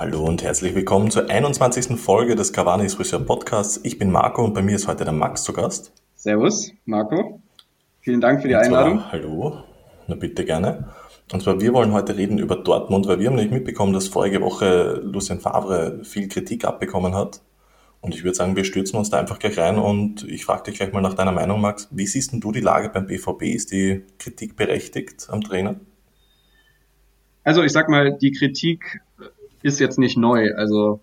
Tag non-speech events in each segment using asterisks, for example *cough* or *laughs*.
Hallo und herzlich willkommen zur 21. Folge des Cavani's Friseur Podcasts. Ich bin Marco und bei mir ist heute der Max zu Gast. Servus, Marco. Vielen Dank für die Einladung. Zwar, hallo, na bitte gerne. Und zwar, wir wollen heute reden über Dortmund, weil wir haben nicht mitbekommen, dass vorige Woche Lucien Favre viel Kritik abbekommen hat. Und ich würde sagen, wir stürzen uns da einfach gleich rein und ich frage dich gleich mal nach deiner Meinung, Max. Wie siehst denn du die Lage beim BVB? Ist die Kritik berechtigt am Trainer? Also ich sag mal, die Kritik ist jetzt nicht neu. Also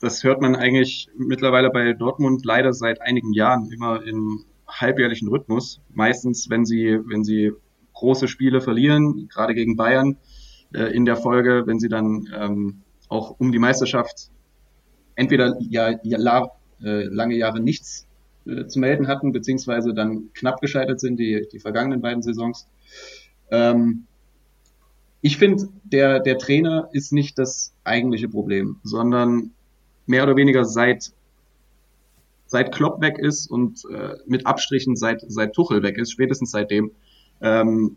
das hört man eigentlich mittlerweile bei Dortmund leider seit einigen Jahren immer im halbjährlichen Rhythmus. Meistens, wenn sie, wenn sie große Spiele verlieren, gerade gegen Bayern äh, in der Folge, wenn sie dann ähm, auch um die Meisterschaft entweder ja, ja äh, lange Jahre nichts äh, zu melden hatten, beziehungsweise dann knapp gescheitert sind, die, die vergangenen beiden Saisons. Ähm, ich finde, der, der Trainer ist nicht das eigentliche Problem, sondern mehr oder weniger seit, seit Klopp weg ist und äh, mit Abstrichen seit, seit Tuchel weg ist, spätestens seitdem, ähm,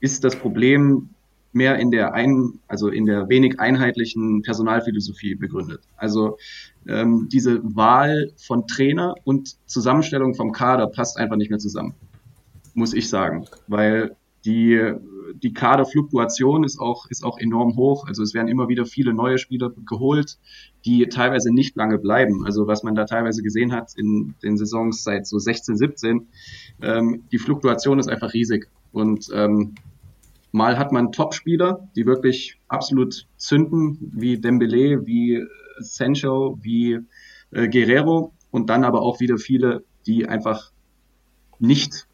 ist das Problem mehr in der ein, also in der wenig einheitlichen Personalphilosophie begründet. Also ähm, diese Wahl von Trainer und Zusammenstellung vom Kader passt einfach nicht mehr zusammen, muss ich sagen, weil die die Kaderfluktuation ist auch, ist auch enorm hoch. Also es werden immer wieder viele neue Spieler geholt, die teilweise nicht lange bleiben. Also was man da teilweise gesehen hat in den Saisons seit so 16, 17, ähm, die Fluktuation ist einfach riesig. Und ähm, mal hat man Top-Spieler, die wirklich absolut zünden, wie Dembele, wie Sancho, wie äh, Guerrero und dann aber auch wieder viele, die einfach nicht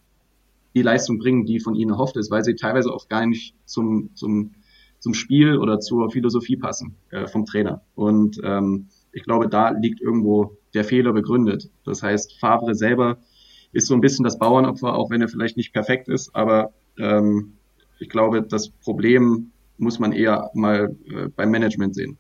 die Leistung bringen, die von ihnen erhofft ist, weil sie teilweise auch gar nicht zum, zum, zum Spiel oder zur Philosophie passen äh, vom Trainer. Und ähm, ich glaube, da liegt irgendwo der Fehler begründet. Das heißt, Favre selber ist so ein bisschen das Bauernopfer, auch wenn er vielleicht nicht perfekt ist, aber ähm, ich glaube, das Problem muss man eher mal äh, beim Management sehen.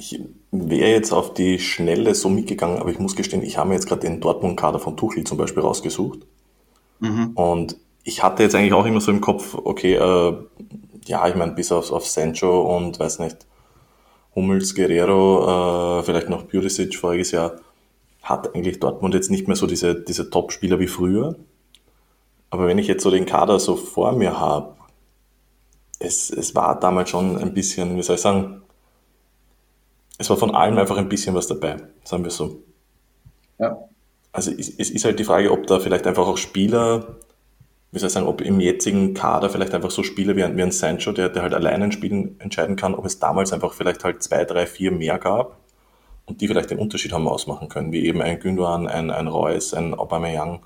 Ich wäre jetzt auf die Schnelle so mitgegangen, aber ich muss gestehen, ich habe mir jetzt gerade den Dortmund-Kader von Tuchel zum Beispiel rausgesucht. Mhm. Und ich hatte jetzt eigentlich auch immer so im Kopf, okay, äh, ja, ich meine, bis auf, auf Sancho und weiß nicht, Hummels, Guerrero, äh, vielleicht noch Purisic voriges Jahr, hat eigentlich Dortmund jetzt nicht mehr so diese, diese Top-Spieler wie früher. Aber wenn ich jetzt so den Kader so vor mir habe, es, es war damals schon ein bisschen, wie soll ich sagen, es war von allem einfach ein bisschen was dabei, sagen wir so. Ja. Also es, es ist halt die Frage, ob da vielleicht einfach auch Spieler, wie soll ich sagen, ob im jetzigen Kader vielleicht einfach so Spieler wie ein, wie ein Sancho, der, der halt allein ein Spiel entscheiden kann, ob es damals einfach vielleicht halt zwei, drei, vier mehr gab und die vielleicht den Unterschied haben ausmachen können, wie eben ein Gündogan, ein, ein Reus, ein Aubameyang,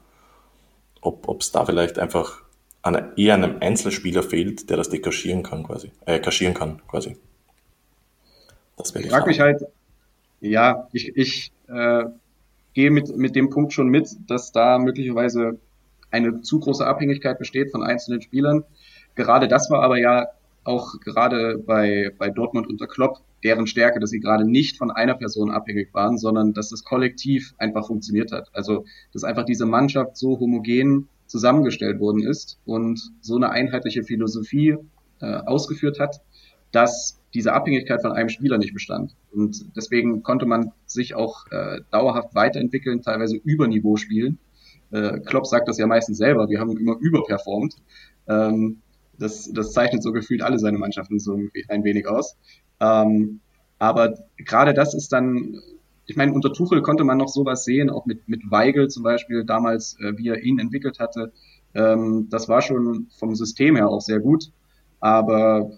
ob es da vielleicht einfach an, eher einem Einzelspieler fehlt, der das dekaschieren kann quasi, äh, kaschieren kann quasi. Das ich frage mich halt, ja, ich, ich äh, gehe mit, mit dem Punkt schon mit, dass da möglicherweise eine zu große Abhängigkeit besteht von einzelnen Spielern. Gerade das war aber ja auch gerade bei, bei Dortmund unter Klopp deren Stärke, dass sie gerade nicht von einer Person abhängig waren, sondern dass das Kollektiv einfach funktioniert hat. Also, dass einfach diese Mannschaft so homogen zusammengestellt worden ist und so eine einheitliche Philosophie äh, ausgeführt hat, dass diese Abhängigkeit von einem Spieler nicht bestand. Und deswegen konnte man sich auch äh, dauerhaft weiterentwickeln, teilweise über Niveau spielen. Äh, Klopp sagt das ja meistens selber, wir haben immer überperformt. Ähm, das, das zeichnet so gefühlt alle seine Mannschaften so ein wenig aus. Ähm, aber gerade das ist dann, ich meine, unter Tuchel konnte man noch sowas sehen, auch mit, mit Weigel zum Beispiel damals, äh, wie er ihn entwickelt hatte. Ähm, das war schon vom System her auch sehr gut. Aber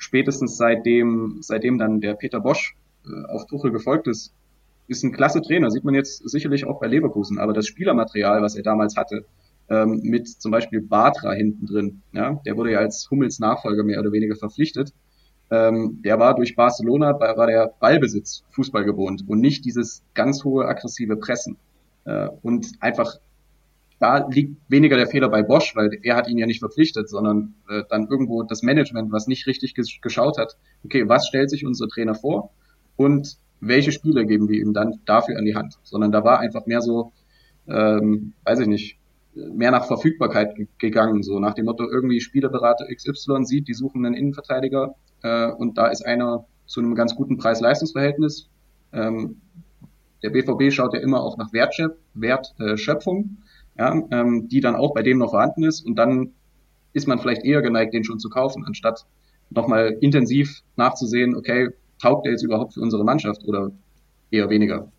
spätestens seitdem, seitdem dann der Peter Bosch äh, auf Tuchel gefolgt ist, ist ein klasse Trainer, sieht man jetzt sicherlich auch bei Leverkusen, aber das Spielermaterial, was er damals hatte, ähm, mit zum Beispiel Batra hinten drin, ja, der wurde ja als Hummels Nachfolger mehr oder weniger verpflichtet, ähm, der war durch Barcelona, war der Ballbesitz Fußball gewohnt und nicht dieses ganz hohe aggressive Pressen. Äh, und einfach da liegt weniger der Fehler bei Bosch, weil er hat ihn ja nicht verpflichtet, sondern äh, dann irgendwo das Management, was nicht richtig gesch geschaut hat, okay, was stellt sich unser Trainer vor und welche Spiele geben wir ihm dann dafür an die Hand, sondern da war einfach mehr so, ähm, weiß ich nicht, mehr nach Verfügbarkeit gegangen, so nach dem Motto, irgendwie Spielerberater XY sieht, die suchen einen Innenverteidiger, äh, und da ist einer zu einem ganz guten Preis-Leistungs-Verhältnis. Ähm, der BVB schaut ja immer auch nach Wertschöpfung, Wertschöpfung, ja, ähm, die dann auch bei dem noch vorhanden ist und dann ist man vielleicht eher geneigt, den schon zu kaufen, anstatt nochmal intensiv nachzusehen, okay, taugt der jetzt überhaupt für unsere Mannschaft oder eher weniger?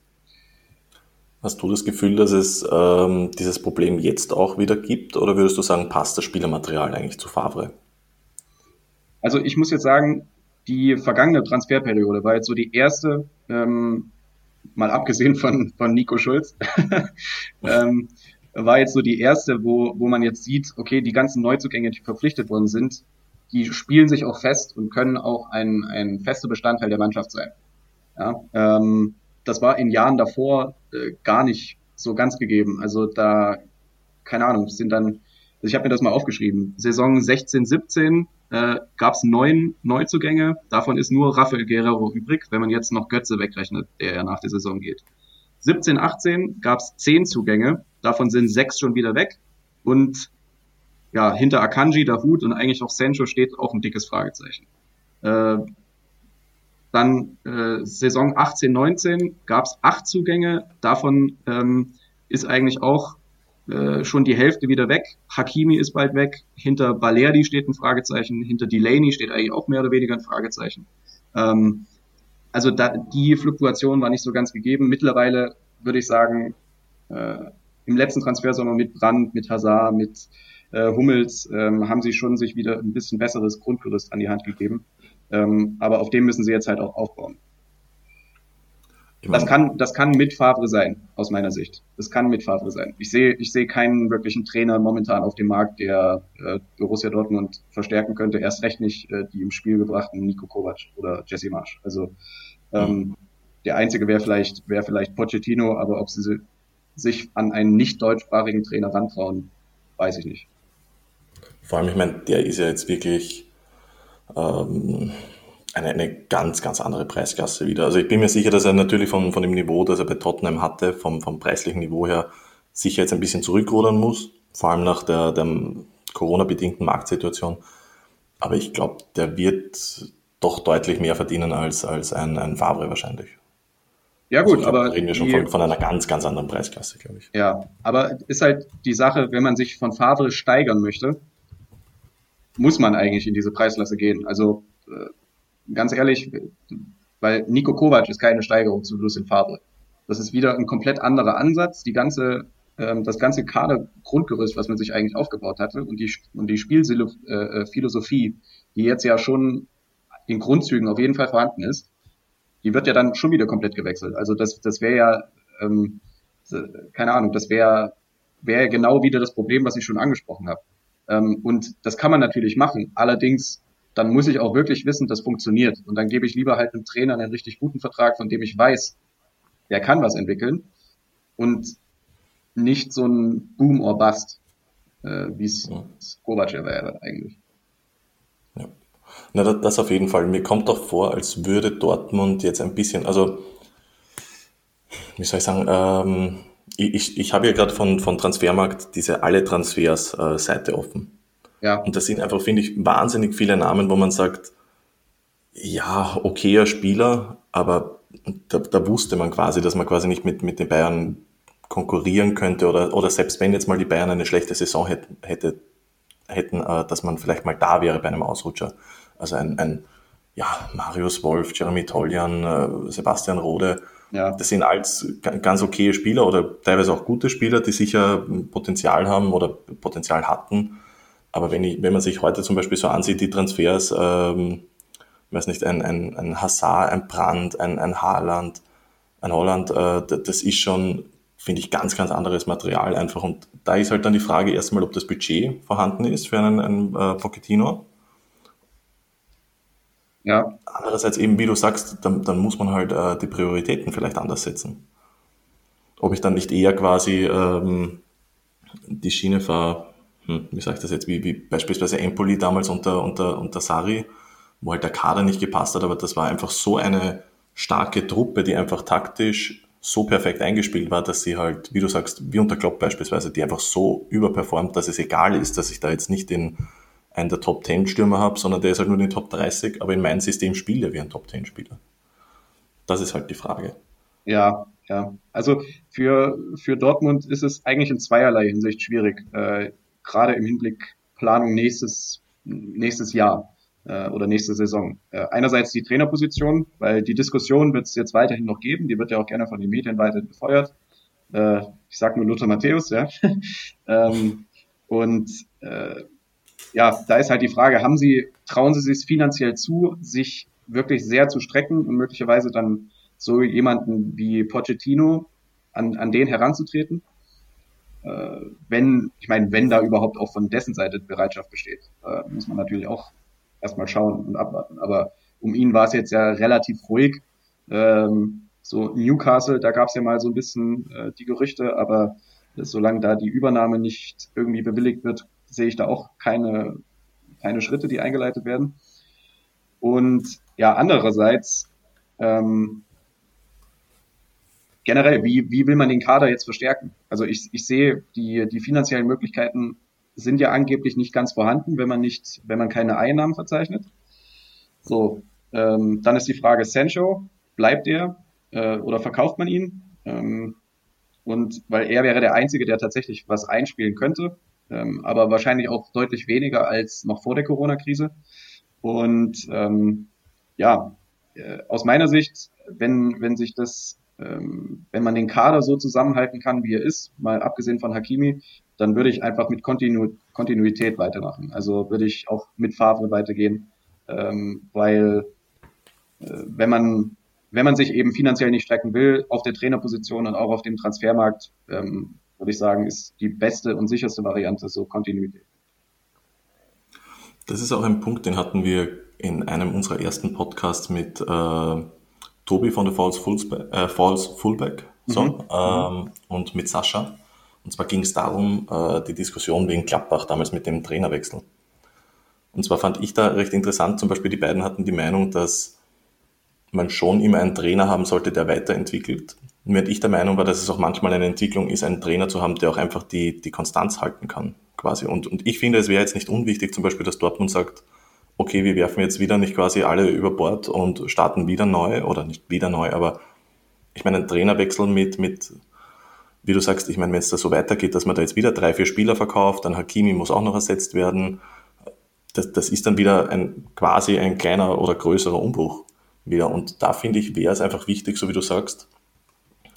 Hast du das Gefühl, dass es ähm, dieses Problem jetzt auch wieder gibt oder würdest du sagen, passt das Spielermaterial eigentlich zu Favre? Also ich muss jetzt sagen, die vergangene Transferperiode war jetzt so die erste, ähm, mal abgesehen von, von Nico Schulz, *laughs* ähm, war jetzt so die erste, wo, wo man jetzt sieht, okay, die ganzen Neuzugänge, die verpflichtet worden sind, die spielen sich auch fest und können auch ein, ein fester Bestandteil der Mannschaft sein. Ja, ähm, das war in Jahren davor äh, gar nicht so ganz gegeben. Also da, keine Ahnung, sind dann, also ich habe mir das mal aufgeschrieben, Saison 16, 17 äh, gab es neun Neuzugänge, davon ist nur Rafael Guerrero übrig, wenn man jetzt noch Götze wegrechnet, der ja nach der Saison geht. 17, 18 gab es zehn Zugänge, davon sind sechs schon wieder weg und ja, hinter Akanji, Dahut und eigentlich auch Sancho steht auch ein dickes Fragezeichen. Äh, dann äh, Saison 18, 19 gab es acht Zugänge. Davon ähm, ist eigentlich auch äh, schon die Hälfte wieder weg. Hakimi ist bald weg. Hinter Balerdi steht ein Fragezeichen. Hinter Delaney steht eigentlich auch mehr oder weniger ein Fragezeichen. Ähm, also da, die Fluktuation war nicht so ganz gegeben. Mittlerweile würde ich sagen, äh, im letzten Transfersommer mit Brand, mit Hazard, mit äh, Hummels ähm, haben sie schon sich wieder ein bisschen besseres Grundgerüst an die Hand gegeben. Ähm, aber auf dem müssen sie jetzt halt auch aufbauen. Das kann, das kann mit Favre sein, aus meiner Sicht. Das kann mit Favre sein. Ich sehe, ich sehe keinen wirklichen Trainer momentan auf dem Markt, der äh, Borussia Dortmund verstärken könnte. Erst recht nicht äh, die im Spiel gebrachten Nico Kovac oder Jesse Marsch. Also ähm, mhm. der einzige wäre vielleicht, wäre vielleicht Pochettino, aber ob sie sich an einen nicht deutschsprachigen Trainer rantrauen, weiß ich nicht. Vor allem, ich meine, der ist ja jetzt wirklich ähm, eine, eine ganz, ganz andere Preisklasse wieder. Also ich bin mir sicher, dass er natürlich von, von dem Niveau, das er bei Tottenham hatte, vom, vom preislichen Niveau her, sicher jetzt ein bisschen zurückrudern muss, vor allem nach der, der Corona-bedingten Marktsituation. Aber ich glaube, der wird doch deutlich mehr verdienen als, als ein, ein Favre wahrscheinlich. Ja gut, also glaub, aber reden wir schon die, von, von, einer ganz, ganz anderen Preisklasse, glaube ich. Ja, aber ist halt die Sache, wenn man sich von Favre steigern möchte, muss man eigentlich in diese Preisklasse gehen. Also äh, ganz ehrlich, weil Nico Kovac ist keine Steigerung zu Lucien Favre. Das ist wieder ein komplett anderer Ansatz. Die ganze, ähm, das ganze Kadergrundgerüst, was man sich eigentlich aufgebaut hatte und die, und die Spielphilosophie, äh, die jetzt ja schon in Grundzügen auf jeden Fall vorhanden ist, die wird ja dann schon wieder komplett gewechselt. Also das, das wäre ja, ähm, keine Ahnung, das wäre wäre genau wieder das Problem, was ich schon angesprochen habe. Ähm, und das kann man natürlich machen. Allerdings, dann muss ich auch wirklich wissen, das funktioniert. Und dann gebe ich lieber halt einem Trainer einen richtig guten Vertrag, von dem ich weiß, der kann was entwickeln. Und nicht so ein Boom or Bust, äh, wie es ja. Kovac wäre eigentlich. Ja. Na, das auf jeden Fall. Mir kommt doch vor, als würde Dortmund jetzt ein bisschen, also, wie soll ich sagen, ähm, ich, ich habe ja gerade von, von Transfermarkt diese alle Transfers äh, Seite offen. Ja. Und das sind einfach, finde ich, wahnsinnig viele Namen, wo man sagt, ja, okayer Spieler, aber da, da wusste man quasi, dass man quasi nicht mit, mit den Bayern konkurrieren könnte oder, oder selbst wenn jetzt mal die Bayern eine schlechte Saison hätten, hätte, hätten äh, dass man vielleicht mal da wäre bei einem Ausrutscher. Also ein, ein ja, Marius Wolf, Jeremy Toljan, äh, Sebastian Rode, ja. Das sind alles ganz okaye Spieler oder teilweise auch gute Spieler, die sicher Potenzial haben oder Potenzial hatten. Aber wenn, ich, wenn man sich heute zum Beispiel so ansieht, die Transfers, ähm, ich weiß nicht, ein, ein, ein Hazard, ein Brand, ein, ein Haaland, ein Holland, äh, das ist schon, finde ich, ganz, ganz anderes Material einfach. Und da ist halt dann die Frage erstmal, ob das Budget vorhanden ist für einen, einen äh, Pochettino ja. Andererseits eben, wie du sagst, dann, dann muss man halt äh, die Prioritäten vielleicht anders setzen. Ob ich dann nicht eher quasi ähm, die Schiene fahre, wie sage ich das jetzt, wie, wie beispielsweise Empoli damals unter, unter, unter Sari, wo halt der Kader nicht gepasst hat, aber das war einfach so eine starke Truppe, die einfach taktisch so perfekt eingespielt war, dass sie halt, wie du sagst, wie unter Klopp beispielsweise, die einfach so überperformt, dass es egal ist, dass ich da jetzt nicht in einen der Top 10 Stürmer habe, sondern der ist halt nur in den Top 30, aber in meinem System spielt er wie ein Top 10 Spieler. Das ist halt die Frage. Ja, ja. Also für, für Dortmund ist es eigentlich in zweierlei Hinsicht schwierig, äh, gerade im Hinblick Planung nächstes, nächstes Jahr äh, oder nächste Saison. Äh, einerseits die Trainerposition, weil die Diskussion wird es jetzt weiterhin noch geben, die wird ja auch gerne von den Medien weiter befeuert. Äh, ich sage nur Luther Matthäus, ja. *laughs* ähm, und äh, ja, da ist halt die Frage, haben Sie, trauen Sie sich finanziell zu, sich wirklich sehr zu strecken und möglicherweise dann so jemanden wie Pochettino an, an den heranzutreten? Äh, wenn, ich meine, wenn da überhaupt auch von dessen Seite Bereitschaft besteht, äh, muss man natürlich auch erstmal schauen und abwarten. Aber um ihn war es jetzt ja relativ ruhig. Ähm, so Newcastle, da gab es ja mal so ein bisschen äh, die Gerüchte, aber solange da die Übernahme nicht irgendwie bewilligt wird, sehe ich da auch keine, keine Schritte, die eingeleitet werden. Und ja, andererseits, ähm, generell, wie, wie will man den Kader jetzt verstärken? Also ich, ich sehe, die, die finanziellen Möglichkeiten sind ja angeblich nicht ganz vorhanden, wenn man nicht, wenn man keine Einnahmen verzeichnet. So, ähm, dann ist die Frage Sancho, bleibt er äh, oder verkauft man ihn? Ähm, und weil er wäre der Einzige, der tatsächlich was einspielen könnte, ähm, aber wahrscheinlich auch deutlich weniger als noch vor der Corona-Krise. Und ähm, ja, äh, aus meiner Sicht, wenn, wenn sich das, wenn man den Kader so zusammenhalten kann, wie er ist, mal abgesehen von Hakimi, dann würde ich einfach mit Kontinu Kontinuität weitermachen. Also würde ich auch mit Favre weitergehen, ähm, weil äh, wenn man wenn man sich eben finanziell nicht strecken will, auf der Trainerposition und auch auf dem Transfermarkt, ähm, würde ich sagen, ist die beste und sicherste Variante so Kontinuität. Das ist auch ein Punkt, den hatten wir in einem unserer ersten Podcasts mit äh, Tobi von der Falls, Fullspe äh, Falls Fullback so, mhm. ähm, und mit Sascha. Und zwar ging es darum, äh, die Diskussion wegen Klappbach damals mit dem Trainerwechsel. Und zwar fand ich da recht interessant, zum Beispiel die beiden hatten die Meinung, dass man schon immer einen Trainer haben sollte, der weiterentwickelt. Während ich der Meinung war, dass es auch manchmal eine Entwicklung ist, einen Trainer zu haben, der auch einfach die, die Konstanz halten kann, quasi. Und, und ich finde, es wäre jetzt nicht unwichtig, zum Beispiel, dass Dortmund sagt, okay, wir werfen jetzt wieder nicht quasi alle über Bord und starten wieder neu, oder nicht wieder neu, aber ich meine, ein Trainerwechsel mit, mit, wie du sagst, ich meine, wenn es da so weitergeht, dass man da jetzt wieder drei, vier Spieler verkauft, dann Hakimi muss auch noch ersetzt werden, das, das ist dann wieder ein, quasi ein kleiner oder größerer Umbruch wieder. Und da finde ich, wäre es einfach wichtig, so wie du sagst,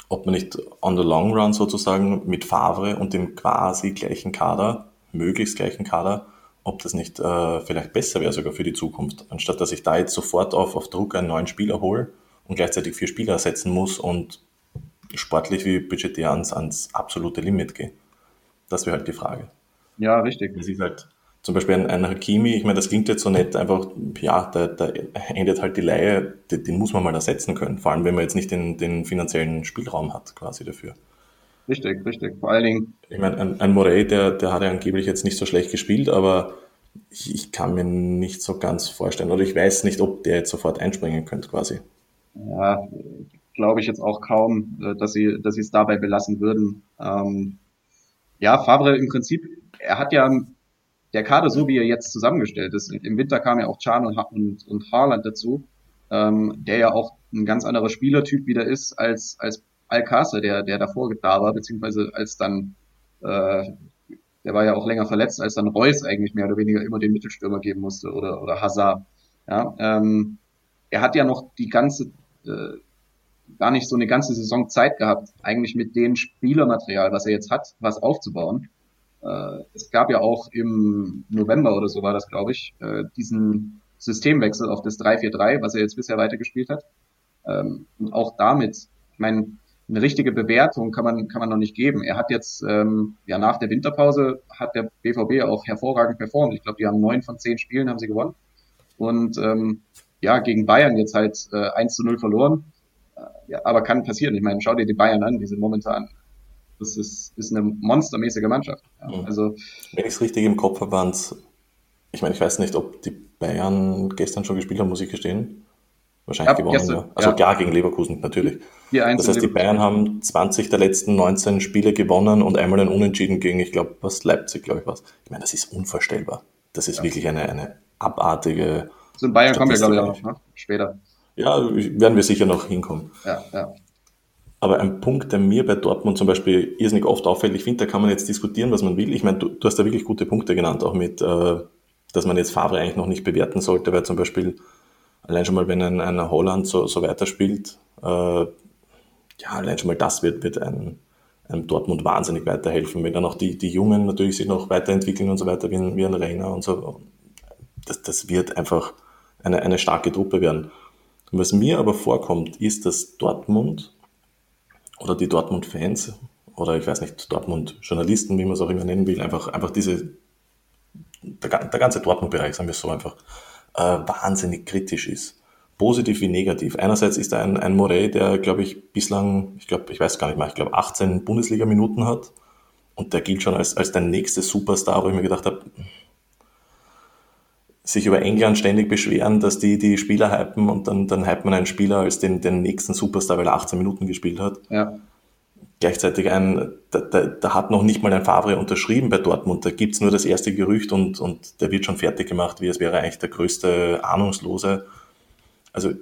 ob man nicht on the long run sozusagen mit Favre und dem quasi gleichen Kader, möglichst gleichen Kader, ob das nicht äh, vielleicht besser wäre sogar für die Zukunft, anstatt dass ich da jetzt sofort auf, auf Druck einen neuen Spieler hole und gleichzeitig vier Spieler ersetzen muss und sportlich wie budgetär ans, ans absolute Limit gehe. Das wäre halt die Frage. Ja, richtig. Das ist halt zum Beispiel ein, ein Hakimi, ich meine, das klingt jetzt so nett, einfach, ja, da, da endet halt die Laie, den, den, muss man mal ersetzen können, vor allem wenn man jetzt nicht den, den finanziellen Spielraum hat quasi dafür. Richtig, richtig, vor allen Dingen. Ich meine, ein, ein Morey, der, der hat ja angeblich jetzt nicht so schlecht gespielt, aber ich, ich kann mir nicht so ganz vorstellen, oder ich weiß nicht, ob der jetzt sofort einspringen könnte quasi. Ja, glaube ich jetzt auch kaum, äh, dass sie, dass sie es dabei belassen würden. Ähm, ja, Favre im Prinzip, er hat ja der Kader, so wie er jetzt zusammengestellt ist, im Winter kam ja auch Chan und, und, und Haaland dazu, ähm, der ja auch ein ganz anderer Spielertyp wieder ist als, als Alcácer, der, der davor da war, beziehungsweise als dann, äh, der war ja auch länger verletzt, als dann Reus eigentlich mehr oder weniger immer den Mittelstürmer geben musste oder, oder Hazard. Ja, ähm, er hat ja noch die ganze, äh, gar nicht so eine ganze Saison Zeit gehabt, eigentlich mit dem Spielermaterial, was er jetzt hat, was aufzubauen. Äh, es gab ja auch im November oder so war das, glaube ich, äh, diesen Systemwechsel auf das 3-4-3, was er jetzt bisher weitergespielt hat. Ähm, und auch damit, ich meine, eine richtige Bewertung kann man, kann man noch nicht geben. Er hat jetzt, ähm, ja, nach der Winterpause hat der BVB auch hervorragend performt. Ich glaube, die haben neun von zehn Spielen haben sie gewonnen. Und ähm, ja, gegen Bayern jetzt halt äh, 1 zu 0 verloren. Äh, ja, aber kann passieren. Ich meine, schau dir die Bayern an, die sind momentan das ist, ist eine monstermäßige Mannschaft. Ja, mhm. also, Wenn ich es richtig im Kopf habe, waren es, ich meine, ich weiß nicht, ob die Bayern gestern schon gespielt haben, muss ich gestehen. Wahrscheinlich ja, gewonnen, gestern, ja. Also ja. klar gegen Leverkusen, natürlich. Das heißt, die Bayern haben 20 der letzten 19 Spiele gewonnen und einmal ein Unentschieden gegen, ich glaube, was Leipzig, glaube ich, was. Ich meine, das ist unvorstellbar. das ist ja. wirklich eine, eine abartige. So in Bayern kommen wir, glaube ich, auch noch, ne? Später. Ja, werden wir sicher noch hinkommen. Ja, ja. Aber ein Punkt, der mir bei Dortmund zum Beispiel irrsinnig oft auffällt, ich finde, da kann man jetzt diskutieren, was man will. Ich meine, du, du hast da wirklich gute Punkte genannt, auch mit, äh, dass man jetzt Favre eigentlich noch nicht bewerten sollte, weil zum Beispiel allein schon mal, wenn ein, ein Holland so, so weiterspielt, äh, ja, allein schon mal das wird, wird ein, einem Dortmund wahnsinnig weiterhelfen. Wenn dann auch die, die Jungen natürlich sich noch weiterentwickeln und so weiter, wie ein, wie ein Rainer und so, das, das wird einfach eine, eine starke Truppe werden. Was mir aber vorkommt, ist, dass Dortmund oder die Dortmund-Fans oder ich weiß nicht, Dortmund-Journalisten, wie man es auch immer nennen will, einfach, einfach diese, der, der ganze Dortmund-Bereich, sagen wir so einfach, äh, wahnsinnig kritisch ist. Positiv wie negativ. Einerseits ist da ein, ein Morey, der, glaube ich, bislang, ich glaube, ich weiß gar nicht mehr, ich glaube 18 Bundesliga-Minuten hat. Und der gilt schon als, als der nächste Superstar, wo ich mir gedacht habe, sich über England ständig beschweren, dass die die Spieler hypen und dann, dann hypt man einen Spieler als den, den nächsten Superstar, weil er 18 Minuten gespielt hat. Ja. Gleichzeitig ein, da, da, da hat noch nicht mal ein Favre unterschrieben bei Dortmund. Da gibt's nur das erste Gerücht und, und der wird schon fertig gemacht, wie es wäre eigentlich der größte Ahnungslose. Also,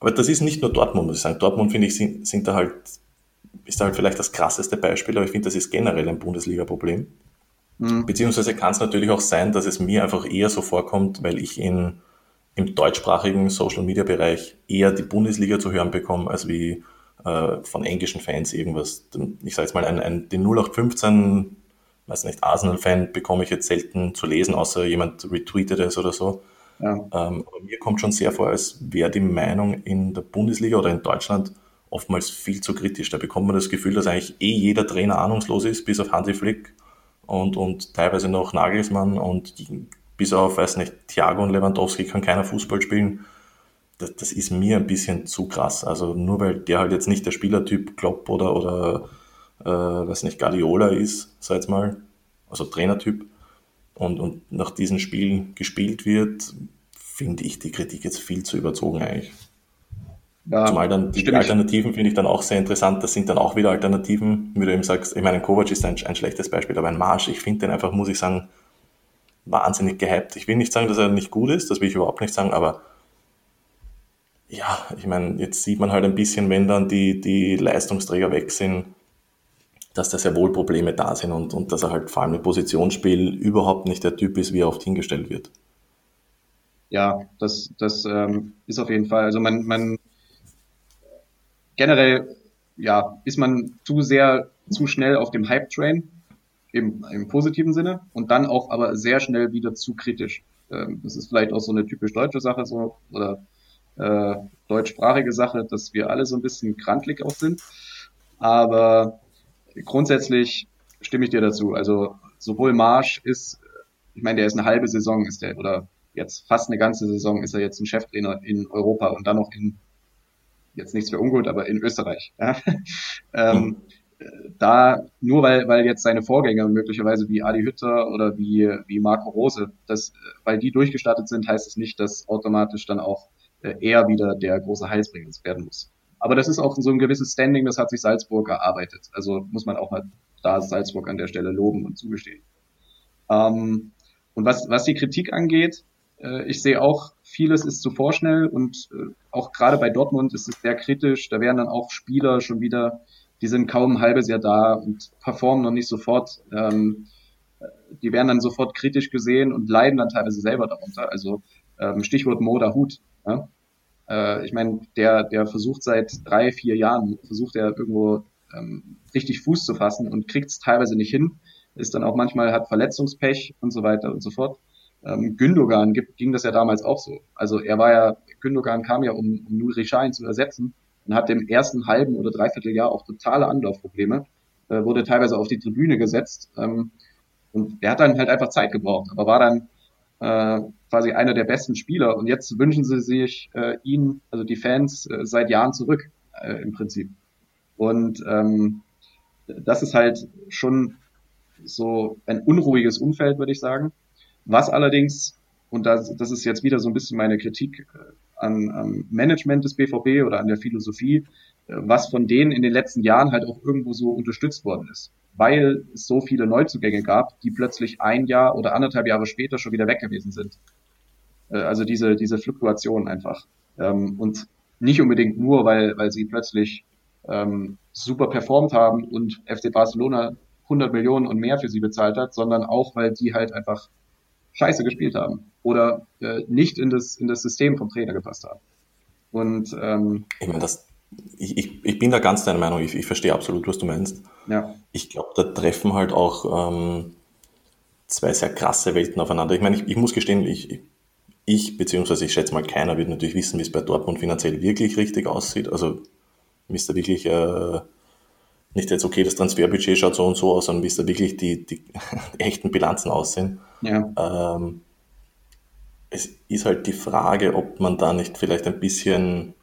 aber das ist nicht nur Dortmund, muss ich sagen. Dortmund, finde ich, sind, sind da halt, ist da halt vielleicht das krasseste Beispiel, aber ich finde, das ist generell ein Bundesliga-Problem. Mhm. Beziehungsweise kann es natürlich auch sein, dass es mir einfach eher so vorkommt, weil ich in, im deutschsprachigen Social-Media-Bereich eher die Bundesliga zu hören bekomme, als wie äh, von englischen Fans irgendwas. Ich sage jetzt mal, ein, ein, den 0815, weiß nicht, Arsenal-Fan bekomme ich jetzt selten zu lesen, außer jemand retweetet es oder so. Ja. Ähm, aber mir kommt schon sehr vor, als wäre die Meinung in der Bundesliga oder in Deutschland oftmals viel zu kritisch. Da bekommt man das Gefühl, dass eigentlich eh jeder Trainer ahnungslos ist, bis auf Hansi Flick und, und teilweise noch Nagelsmann und bis auf, weiß nicht, Thiago und Lewandowski kann keiner Fußball spielen. Das, das ist mir ein bisschen zu krass. Also nur weil der halt jetzt nicht der Spielertyp Klopp oder, oder äh, weiß nicht, Guardiola ist, sag jetzt mal, also Trainertyp, und, und nach diesen Spielen gespielt wird, finde ich die Kritik jetzt viel zu überzogen eigentlich. Ja, Zumal dann die, Alternativen finde ich dann auch sehr interessant. Das sind dann auch wieder Alternativen, wie du eben sagst. Ich meine, Kovac ist ein, ein schlechtes Beispiel, aber ein Marsch, ich finde den einfach, muss ich sagen, wahnsinnig gehypt. Ich will nicht sagen, dass er nicht gut ist, das will ich überhaupt nicht sagen, aber ja, ich meine, jetzt sieht man halt ein bisschen, wenn dann die, die Leistungsträger weg sind, dass da sehr wohl Probleme da sind und, und dass er halt vor allem im Positionsspiel überhaupt nicht der Typ ist, wie er oft hingestellt wird. Ja, das, das ähm, ist auf jeden Fall. Also man, man generell ja, ist man zu sehr, zu schnell auf dem Hype-Train im, im positiven Sinne und dann auch aber sehr schnell wieder zu kritisch. Ähm, das ist vielleicht auch so eine typisch deutsche Sache so oder äh, deutschsprachige Sache, dass wir alle so ein bisschen krantlig auch sind. Aber grundsätzlich stimme ich dir dazu. Also sowohl Marsch ist, ich meine, der ist eine halbe Saison, ist der, oder jetzt fast eine ganze Saison ist er jetzt ein Cheftrainer in Europa und dann noch in jetzt nichts für ungut, aber in Österreich. *laughs* Ja? ähm, da, nur weil, weil jetzt seine Vorgänger möglicherweise wie Adi Hütter oder wie, wie Marco Rose, das, weil die durchgestartet sind, heißt es nicht, dass automatisch dann auch er wieder der große Heilsbringer werden muss. Aber das ist auch so ein gewisses Standing, das hat sich Salzburg erarbeitet. Also muss man auch mal da Salzburg an der Stelle loben und zugestehen. Ähm, und was, was die Kritik angeht, äh, ich sehe auch, vieles ist zu vorschnell und äh, auch gerade bei Dortmund ist es sehr kritisch. Da werden dann auch Spieler schon wieder, die sind kaum ein halbes Jahr da und performen noch nicht sofort. Ähm, die werden dann sofort kritisch gesehen und leiden dann teilweise selber darunter. Also ähm, Stichwort Moda Hut. Ja? Äh, ich meine, der, der versucht seit drei, vier Jahren, versucht er irgendwo ähm, richtig Fuß zu fassen und kriegt es teilweise nicht hin. Ist dann auch manchmal, hat Verletzungspech und so weiter und so fort. Ähm, Gündogan ging das ja damals auch so. Also er war ja, Gündogan kam ja, um, um Nuri Sahin zu ersetzen und hat im ersten halben oder dreiviertel Jahr auch totale Anlaufprobleme, äh, wurde teilweise auf die Tribüne gesetzt ähm, und er hat dann halt einfach Zeit gebraucht, aber war dann äh, quasi einer der besten Spieler und jetzt wünschen sie sich äh, ihn, also die Fans, äh, seit Jahren zurück äh, im Prinzip. Und ähm, das ist halt schon so ein unruhiges Umfeld, würde ich sagen. Was allerdings, und das, das ist jetzt wieder so ein bisschen meine Kritik äh, an, am Management des BVB oder an der Philosophie, äh, was von denen in den letzten Jahren halt auch irgendwo so unterstützt worden ist. Weil es so viele Neuzugänge gab, die plötzlich ein Jahr oder anderthalb Jahre später schon wieder weg gewesen sind. Äh, also diese, diese Fluktuation einfach. Ähm, und nicht unbedingt nur, weil, weil sie plötzlich ähm, super performt haben und FC Barcelona 100 Millionen und mehr für sie bezahlt hat, sondern auch, weil die halt einfach scheiße gespielt haben oder äh, nicht in das, in das System vom Trainer gepasst haben. Und ähm, ich meine, das, ich, ich, ich bin da ganz deiner Meinung, ich, ich verstehe absolut, was du meinst. Ja. Ich glaube, da treffen halt auch ähm, zwei sehr krasse Welten aufeinander. Ich meine, ich, ich muss gestehen, ich, ich, beziehungsweise ich schätze mal, keiner wird natürlich wissen, wie es bei Dortmund finanziell wirklich richtig aussieht. Also, wie ist da wirklich, äh, nicht jetzt, okay, das Transferbudget schaut so und so aus, sondern wie es da wirklich die, die, die *laughs* echten Bilanzen aussehen. Ja. Ähm, es ist halt die Frage, ob man da nicht vielleicht ein bisschen,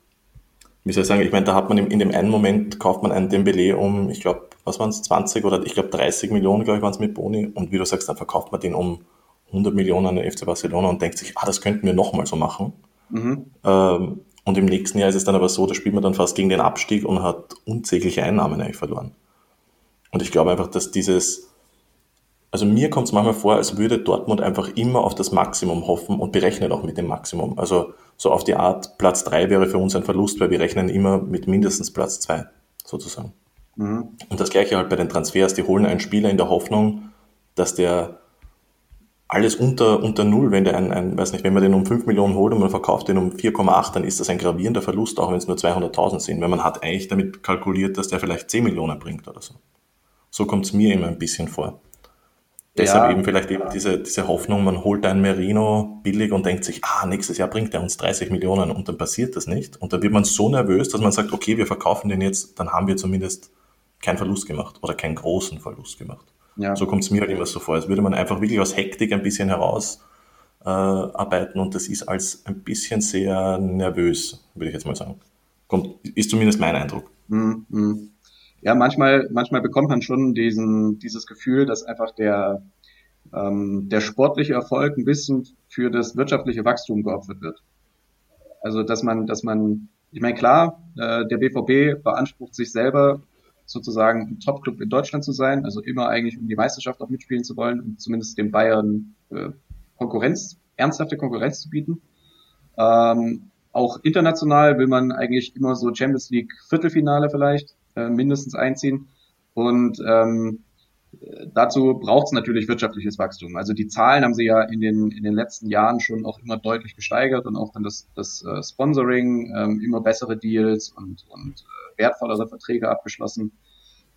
wie soll ich sagen, ich meine, da hat man in dem einen Moment, kauft man einen Dembele um, ich glaube, was waren es, 20 oder ich glaube 30 Millionen, glaube ich, waren es mit Boni und wie du sagst, dann verkauft man den um 100 Millionen an den FC Barcelona und denkt sich, ah, das könnten wir nochmal so machen. Mhm. Ähm, und im nächsten Jahr ist es dann aber so, da spielt man dann fast gegen den Abstieg und hat unzählige Einnahmen eigentlich verloren. Und ich glaube einfach, dass dieses, also mir kommt es manchmal vor, als würde Dortmund einfach immer auf das Maximum hoffen und berechnet auch mit dem Maximum. Also so auf die Art, Platz 3 wäre für uns ein Verlust, weil wir rechnen immer mit mindestens Platz 2, sozusagen. Mhm. Und das gleiche halt bei den Transfers, die holen einen Spieler in der Hoffnung, dass der alles unter, unter Null, wenn der ein, ein, weiß nicht, wenn man den um 5 Millionen holt und man verkauft den um 4,8, dann ist das ein gravierender Verlust, auch wenn es nur 200.000 sind, weil man hat eigentlich damit kalkuliert, dass der vielleicht 10 Millionen bringt oder so. So kommt es mir immer ein bisschen vor. Deshalb ja. eben vielleicht eben diese, diese Hoffnung, man holt einen Merino billig und denkt sich, ah, nächstes Jahr bringt er uns 30 Millionen und dann passiert das nicht. Und dann wird man so nervös, dass man sagt, okay, wir verkaufen den jetzt, dann haben wir zumindest keinen Verlust gemacht oder keinen großen Verlust gemacht. Ja. So kommt es mir halt immer so vor, als würde man einfach wirklich aus Hektik ein bisschen herausarbeiten äh, und das ist als ein bisschen sehr nervös, würde ich jetzt mal sagen. Kommt, ist zumindest mein Eindruck. Mm, mm. Ja, manchmal, manchmal bekommt man schon diesen, dieses Gefühl, dass einfach der, ähm, der sportliche Erfolg ein bisschen für das wirtschaftliche Wachstum geopfert wird. Also dass man, dass man, ich meine klar, äh, der BVB beansprucht sich selber sozusagen ein Top-Club in Deutschland zu sein, also immer eigentlich um die Meisterschaft auch mitspielen zu wollen und zumindest den Bayern äh, Konkurrenz, ernsthafte Konkurrenz zu bieten. Ähm, auch international will man eigentlich immer so Champions League Viertelfinale vielleicht äh, mindestens einziehen. Und ähm, dazu braucht es natürlich wirtschaftliches Wachstum. Also die Zahlen haben sie ja in den, in den letzten Jahren schon auch immer deutlich gesteigert und auch dann das, das äh, Sponsoring, ähm, immer bessere Deals und, und äh, wertvollere Verträge abgeschlossen.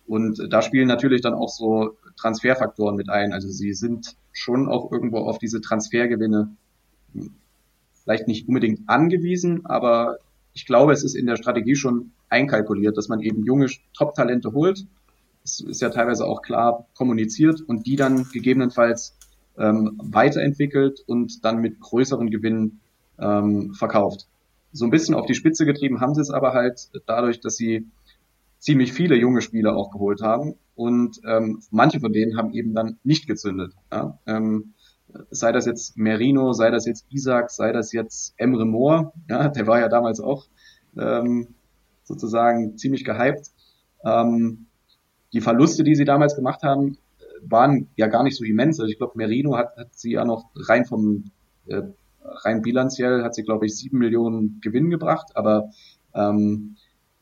Und da spielen natürlich dann auch so Transferfaktoren mit ein. Also sie sind schon auch irgendwo auf diese Transfergewinne hm, vielleicht nicht unbedingt angewiesen, aber ich glaube, es ist in der Strategie schon einkalkuliert, dass man eben junge Top-Talente holt das ist ja teilweise auch klar kommuniziert und die dann gegebenenfalls ähm, weiterentwickelt und dann mit größeren Gewinnen ähm, verkauft. So ein bisschen auf die Spitze getrieben haben sie es aber halt dadurch, dass sie ziemlich viele junge Spieler auch geholt haben und ähm, manche von denen haben eben dann nicht gezündet. Ja? Ähm, sei das jetzt Merino, sei das jetzt Isaac, sei das jetzt Emre Moore, ja, der war ja damals auch ähm, sozusagen ziemlich gehypt. Ähm, die Verluste, die sie damals gemacht haben, waren ja gar nicht so immens. Also ich glaube, Merino hat, hat sie ja noch rein vom äh, rein bilanziell hat sie, glaube ich, sieben Millionen Gewinn gebracht, aber ähm,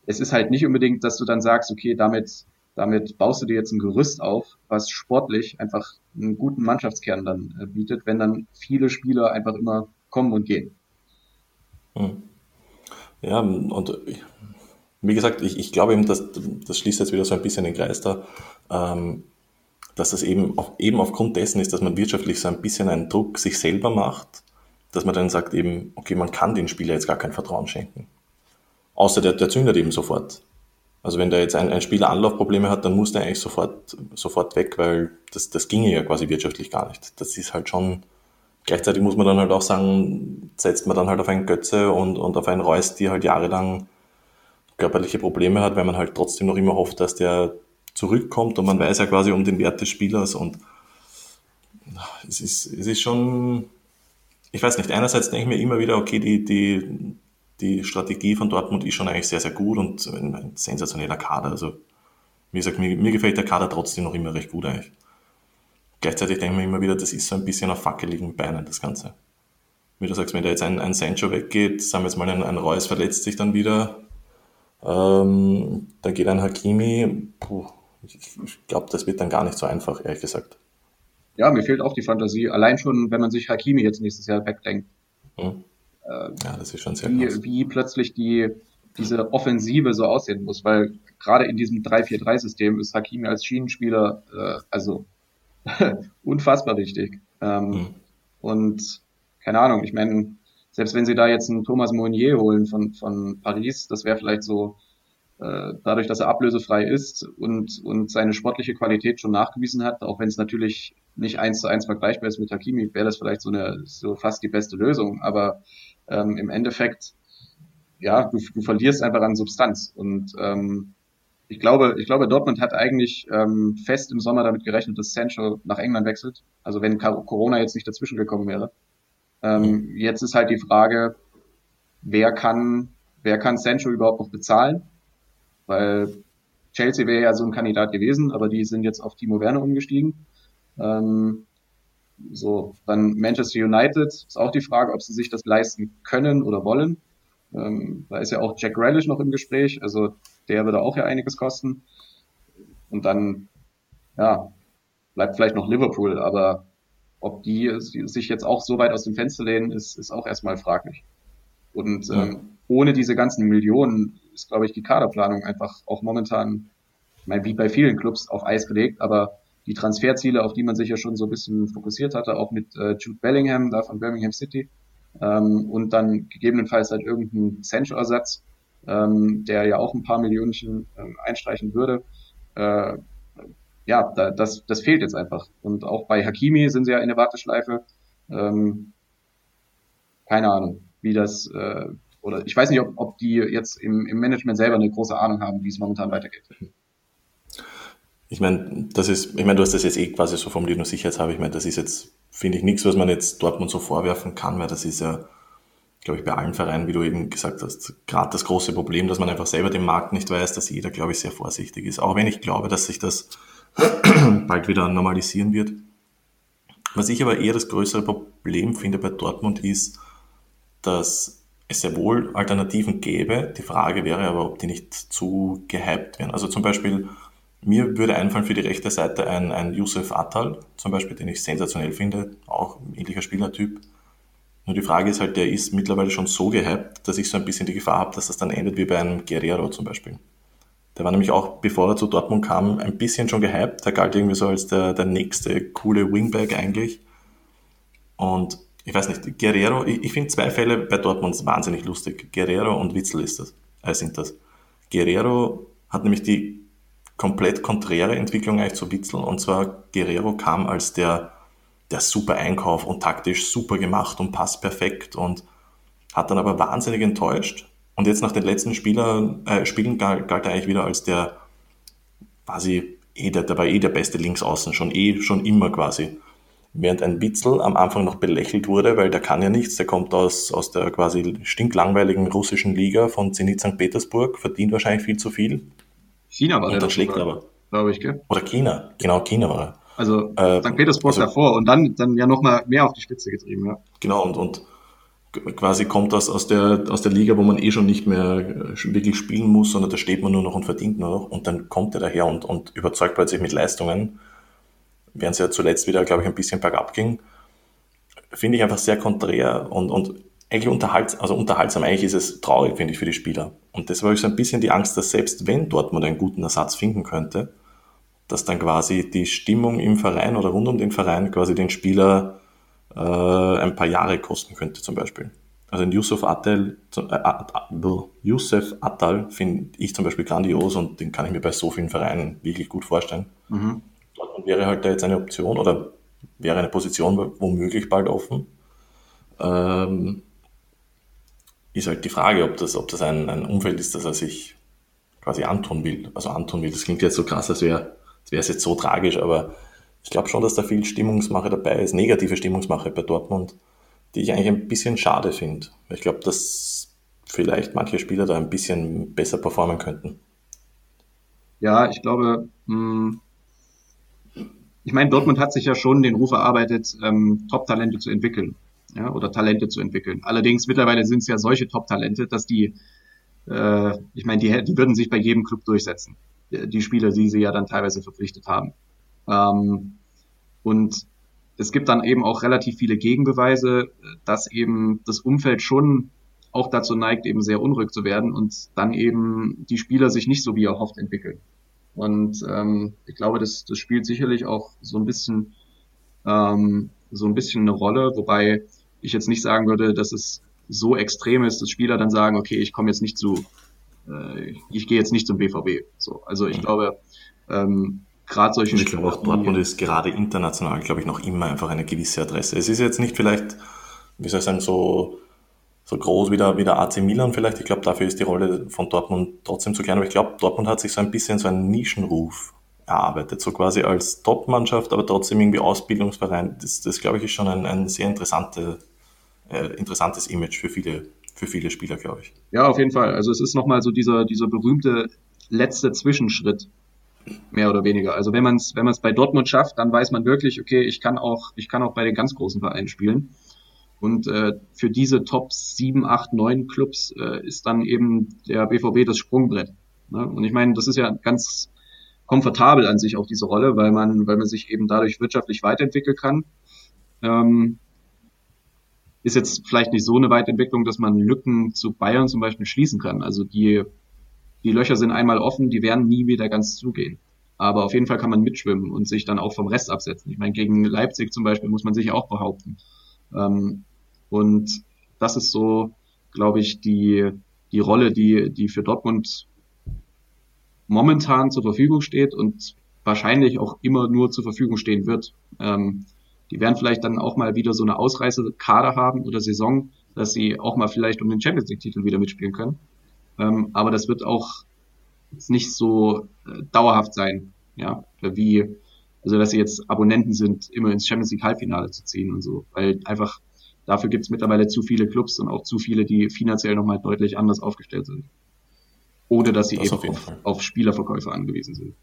es ist halt nicht unbedingt, dass du dann sagst, okay, damit, damit baust du dir jetzt ein Gerüst auf, was sportlich einfach einen guten Mannschaftskern dann äh, bietet, wenn dann viele Spieler einfach immer kommen und gehen. Hm. Ja, und wie gesagt, ich, ich glaube eben, dass das schließt jetzt wieder so ein bisschen den Kreis da, ähm, dass das eben, auf, eben aufgrund dessen ist, dass man wirtschaftlich so ein bisschen einen Druck sich selber macht, dass man dann sagt eben, okay, man kann den Spieler jetzt gar kein Vertrauen schenken. Außer der, der zündet eben sofort. Also wenn da jetzt ein, ein Spieler Anlaufprobleme hat, dann muss der eigentlich sofort, sofort weg, weil das, das ginge ja quasi wirtschaftlich gar nicht. Das ist halt schon, gleichzeitig muss man dann halt auch sagen, setzt man dann halt auf einen Götze und, und auf einen Reus, die halt jahrelang körperliche Probleme hat, weil man halt trotzdem noch immer hofft, dass der zurückkommt und man weiß ja quasi um den Wert des Spielers und es ist, es ist schon, ich weiß nicht, einerseits denke ich mir immer wieder, okay, die, die, die Strategie von Dortmund ist schon eigentlich sehr, sehr gut und ein sensationeller Kader. Also Wie gesagt, mir, mir gefällt der Kader trotzdem noch immer recht gut eigentlich. Gleichzeitig denke ich mir immer wieder, das ist so ein bisschen auf fackeligen Beinen, das Ganze. Wie du sagst, wenn da jetzt ein, ein Sancho weggeht, sagen wir jetzt mal, ein, ein Reus verletzt sich dann wieder, ähm, da geht ein Hakimi, puh, ich, glaube, das wird dann gar nicht so einfach, ehrlich gesagt. Ja, mir fehlt auch die Fantasie. Allein schon, wenn man sich Hakimi jetzt nächstes Jahr wegdenkt. Hm. Äh, ja, das ist schon sehr wie, krass. wie plötzlich die, diese Offensive so aussehen muss, weil gerade in diesem 3-4-3-System ist Hakimi als Schienenspieler äh, also *laughs* unfassbar wichtig. Ähm, hm. Und keine Ahnung, ich meine, selbst wenn sie da jetzt einen Thomas Meunier holen von, von Paris, das wäre vielleicht so, äh, dadurch, dass er ablösefrei ist und, und seine sportliche Qualität schon nachgewiesen hat, auch wenn es natürlich nicht eins zu eins vergleichbar ist mit Hakimi, wäre das vielleicht so eine so fast die beste Lösung. Aber ähm, im Endeffekt, ja, du, du verlierst einfach an Substanz. Und ähm, ich glaube, ich glaube, Dortmund hat eigentlich ähm, fest im Sommer damit gerechnet, dass Sancho nach England wechselt. Also wenn Corona jetzt nicht dazwischen gekommen wäre. Ähm, jetzt ist halt die Frage, wer kann, wer kann Sancho überhaupt noch bezahlen? Weil Chelsea wäre ja so ein Kandidat gewesen, aber die sind jetzt auf Timo Werner umgestiegen. Ähm, so, dann Manchester United ist auch die Frage, ob sie sich das leisten können oder wollen. Ähm, da ist ja auch Jack Grealish noch im Gespräch, also der würde auch ja einiges kosten. Und dann, ja, bleibt vielleicht noch Liverpool, aber ob die sich jetzt auch so weit aus dem Fenster lehnen, ist, ist auch erstmal fraglich. Und ähm, ohne diese ganzen Millionen ist, glaube ich, die Kaderplanung einfach auch momentan, ich meine, wie bei vielen Clubs auf Eis gelegt, aber die Transferziele, auf die man sich ja schon so ein bisschen fokussiert hatte, auch mit äh, Jude Bellingham da von Birmingham City ähm, und dann gegebenenfalls halt irgendein Sancho-Ersatz, ähm, der ja auch ein paar Millionen ähm, einstreichen würde. Äh, ja, da, das, das fehlt jetzt einfach. Und auch bei Hakimi sind sie ja in der Warteschleife. Ähm, keine Ahnung, wie das, äh, oder ich weiß nicht, ob, ob die jetzt im, im Management selber eine große Ahnung haben, wie es momentan weitergeht. Ich meine, das ist, ich meine, du hast das jetzt eh quasi so formuliert, nur Sicherheitshabe. Ich meine, das ist jetzt, finde ich, nichts, was man jetzt Dortmund so vorwerfen kann, weil das ist ja, glaube ich, bei allen Vereinen, wie du eben gesagt hast, gerade das große Problem, dass man einfach selber den Markt nicht weiß, dass jeder, glaube ich, sehr vorsichtig ist. Auch wenn ich glaube, dass sich das *clears throat* bald wieder normalisieren wird. Was ich aber eher das größere Problem finde bei Dortmund ist, dass es sehr wohl Alternativen gäbe. Die Frage wäre aber, ob die nicht zu gehypt werden. Also zum Beispiel, mir würde einfallen für die rechte Seite ein, ein Yusuf Attal, zum Beispiel, den ich sensationell finde, auch ein ähnlicher Spielertyp. Nur die Frage ist halt, der ist mittlerweile schon so gehypt, dass ich so ein bisschen die Gefahr habe, dass das dann endet wie bei einem Guerrero zum Beispiel. Der war nämlich auch, bevor er zu Dortmund kam, ein bisschen schon gehypt. Der galt irgendwie so als der, der nächste coole Wingback eigentlich. Und ich weiß nicht, Guerrero, ich, ich finde zwei Fälle bei Dortmund wahnsinnig lustig. Guerrero und Witzel ist das, äh, sind das. Guerrero hat nämlich die komplett konträre Entwicklung eigentlich zu Witzel. Und zwar Guerrero kam als der, der super Einkauf und taktisch super gemacht und passt perfekt und hat dann aber wahnsinnig enttäuscht und jetzt nach den letzten Spieler, äh, Spielen galt, galt er eigentlich wieder als der quasi eh der, war eh der beste Linksaußen, schon eh, schon immer quasi. Während ein Witzel am Anfang noch belächelt wurde, weil der kann ja nichts, der kommt aus, aus der quasi stinklangweiligen russischen Liga von Zenit St. Petersburg, verdient wahrscheinlich viel zu viel. China war und der. Und schlägt aber. Glaube ich, gell? Oder China, genau, China war er. Also äh, St. Petersburg also, davor und dann, dann ja nochmal mehr auf die Spitze getrieben, ja. Genau, und, und quasi kommt das aus der, aus der Liga, wo man eh schon nicht mehr äh, wirklich spielen muss, sondern da steht man nur noch und verdient nur noch. Und dann kommt er daher und, und überzeugt plötzlich mit Leistungen, während es ja zuletzt wieder, glaube ich, ein bisschen bergab ging. Finde ich einfach sehr konträr und, und eigentlich unterhaltsam, also unterhaltsam, eigentlich ist es traurig, finde ich, für die Spieler. Und deshalb habe ich so ein bisschen die Angst, dass selbst wenn Dortmund einen guten Ersatz finden könnte, dass dann quasi die Stimmung im Verein oder rund um den Verein quasi den Spieler äh, ein paar Jahre kosten könnte zum Beispiel. Also den Yusuf Attal, äh, Yusuf Attal finde ich zum Beispiel grandios und den kann ich mir bei so vielen Vereinen wirklich gut vorstellen. Mhm. Und wäre halt da jetzt eine Option oder wäre eine Position womöglich bald offen. Ähm, ist halt die Frage, ob das, ob das ein, ein Umfeld ist, das er sich quasi antun will. Also antun will, das klingt jetzt so krass, als wäre es jetzt so tragisch, aber ich glaube schon, dass da viel Stimmungsmache dabei ist, negative Stimmungsmache bei Dortmund, die ich eigentlich ein bisschen schade finde. Ich glaube, dass vielleicht manche Spieler da ein bisschen besser performen könnten. Ja, ich glaube, mh, hm, ich meine, Dortmund hat sich ja schon den Ruf erarbeitet, ähm, Top-Talente zu entwickeln. Ja, oder Talente zu entwickeln. Allerdings mittlerweile sind es ja solche Top-Talente, dass die, äh, ich meine, die, die würden sich bei jedem Club durchsetzen. Die Spieler, die sie ja dann teilweise verpflichtet haben. Ähm, und es gibt dann eben auch relativ viele Gegenbeweise, dass eben das Umfeld schon auch dazu neigt, eben sehr unruhig zu werden und dann eben die Spieler sich nicht so wie erhofft entwickeln. Und ähm, ich glaube, das, das spielt sicherlich auch so ein bisschen ähm, so ein bisschen eine Rolle, wobei ich jetzt nicht sagen würde, dass es so extrem ist, dass Spieler dann sagen, okay, ich komme jetzt nicht zu, äh, ich gehe jetzt nicht zum BVB. So, also ich glaube, ähm, gerade solche Ich glaube auch Dortmund ist gerade international, glaube ich, noch immer einfach eine gewisse Adresse. Es ist jetzt nicht vielleicht, wie soll ich sagen, so so groß wie der, wie der AC Milan vielleicht. Ich glaube, dafür ist die Rolle von Dortmund trotzdem zu klein. Aber ich glaube, Dortmund hat sich so ein bisschen so einen Nischenruf erarbeitet, so quasi als Top-Mannschaft, aber trotzdem irgendwie Ausbildungsverein. Das, das glaube ich, ist schon ein, ein sehr interessante, äh, interessantes Image für viele, für viele Spieler, glaube ich. Ja, auf jeden Fall. Also es ist nochmal so dieser, dieser berühmte letzte Zwischenschritt, mehr oder weniger. Also wenn man es wenn bei Dortmund schafft, dann weiß man wirklich, okay, ich kann auch, ich kann auch bei den ganz großen Vereinen spielen. Und äh, für diese Top 7, 8, 9 Clubs äh, ist dann eben der BVB das Sprungbrett. Ne? Und ich meine, das ist ja ganz komfortabel an sich auch diese Rolle, weil man, weil man sich eben dadurch wirtschaftlich weiterentwickeln kann. Ähm, ist jetzt vielleicht nicht so eine Weiterentwicklung, dass man Lücken zu Bayern zum Beispiel schließen kann. Also die, die Löcher sind einmal offen, die werden nie wieder ganz zugehen. Aber auf jeden Fall kann man mitschwimmen und sich dann auch vom Rest absetzen. Ich meine, gegen Leipzig zum Beispiel muss man sich auch behaupten. Ähm, und das ist so, glaube ich, die, die Rolle, die, die für Dortmund momentan zur Verfügung steht und wahrscheinlich auch immer nur zur Verfügung stehen wird. Ähm, die werden vielleicht dann auch mal wieder so eine Ausreisekader haben oder Saison, dass sie auch mal vielleicht um den Champions League Titel wieder mitspielen können. Ähm, aber das wird auch nicht so äh, dauerhaft sein, ja, wie, also dass sie jetzt Abonnenten sind, immer ins Champions League Halbfinale zu ziehen und so, weil einfach Dafür gibt es mittlerweile zu viele Clubs und auch zu viele, die finanziell nochmal deutlich anders aufgestellt sind. Ohne dass sie das eben auf, auf Spielerverkäufe angewiesen sind.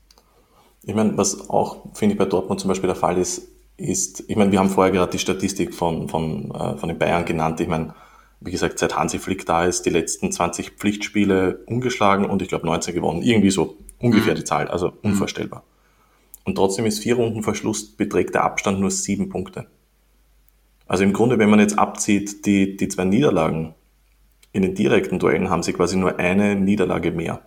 Ich meine, was auch, finde ich, bei Dortmund zum Beispiel der Fall ist, ist, ich meine, wir haben vorher gerade die Statistik von, von, äh, von den Bayern genannt. Ich meine, wie gesagt, seit Hansi Flick da ist, die letzten 20 Pflichtspiele ungeschlagen und ich glaube 19 gewonnen. Irgendwie so ungefähr mhm. die Zahl, also mhm. unvorstellbar. Und trotzdem ist vier Runden Verschluss beträgt der Abstand nur sieben Punkte. Also im Grunde, wenn man jetzt abzieht, die, die zwei Niederlagen in den direkten Duellen haben sie quasi nur eine Niederlage mehr.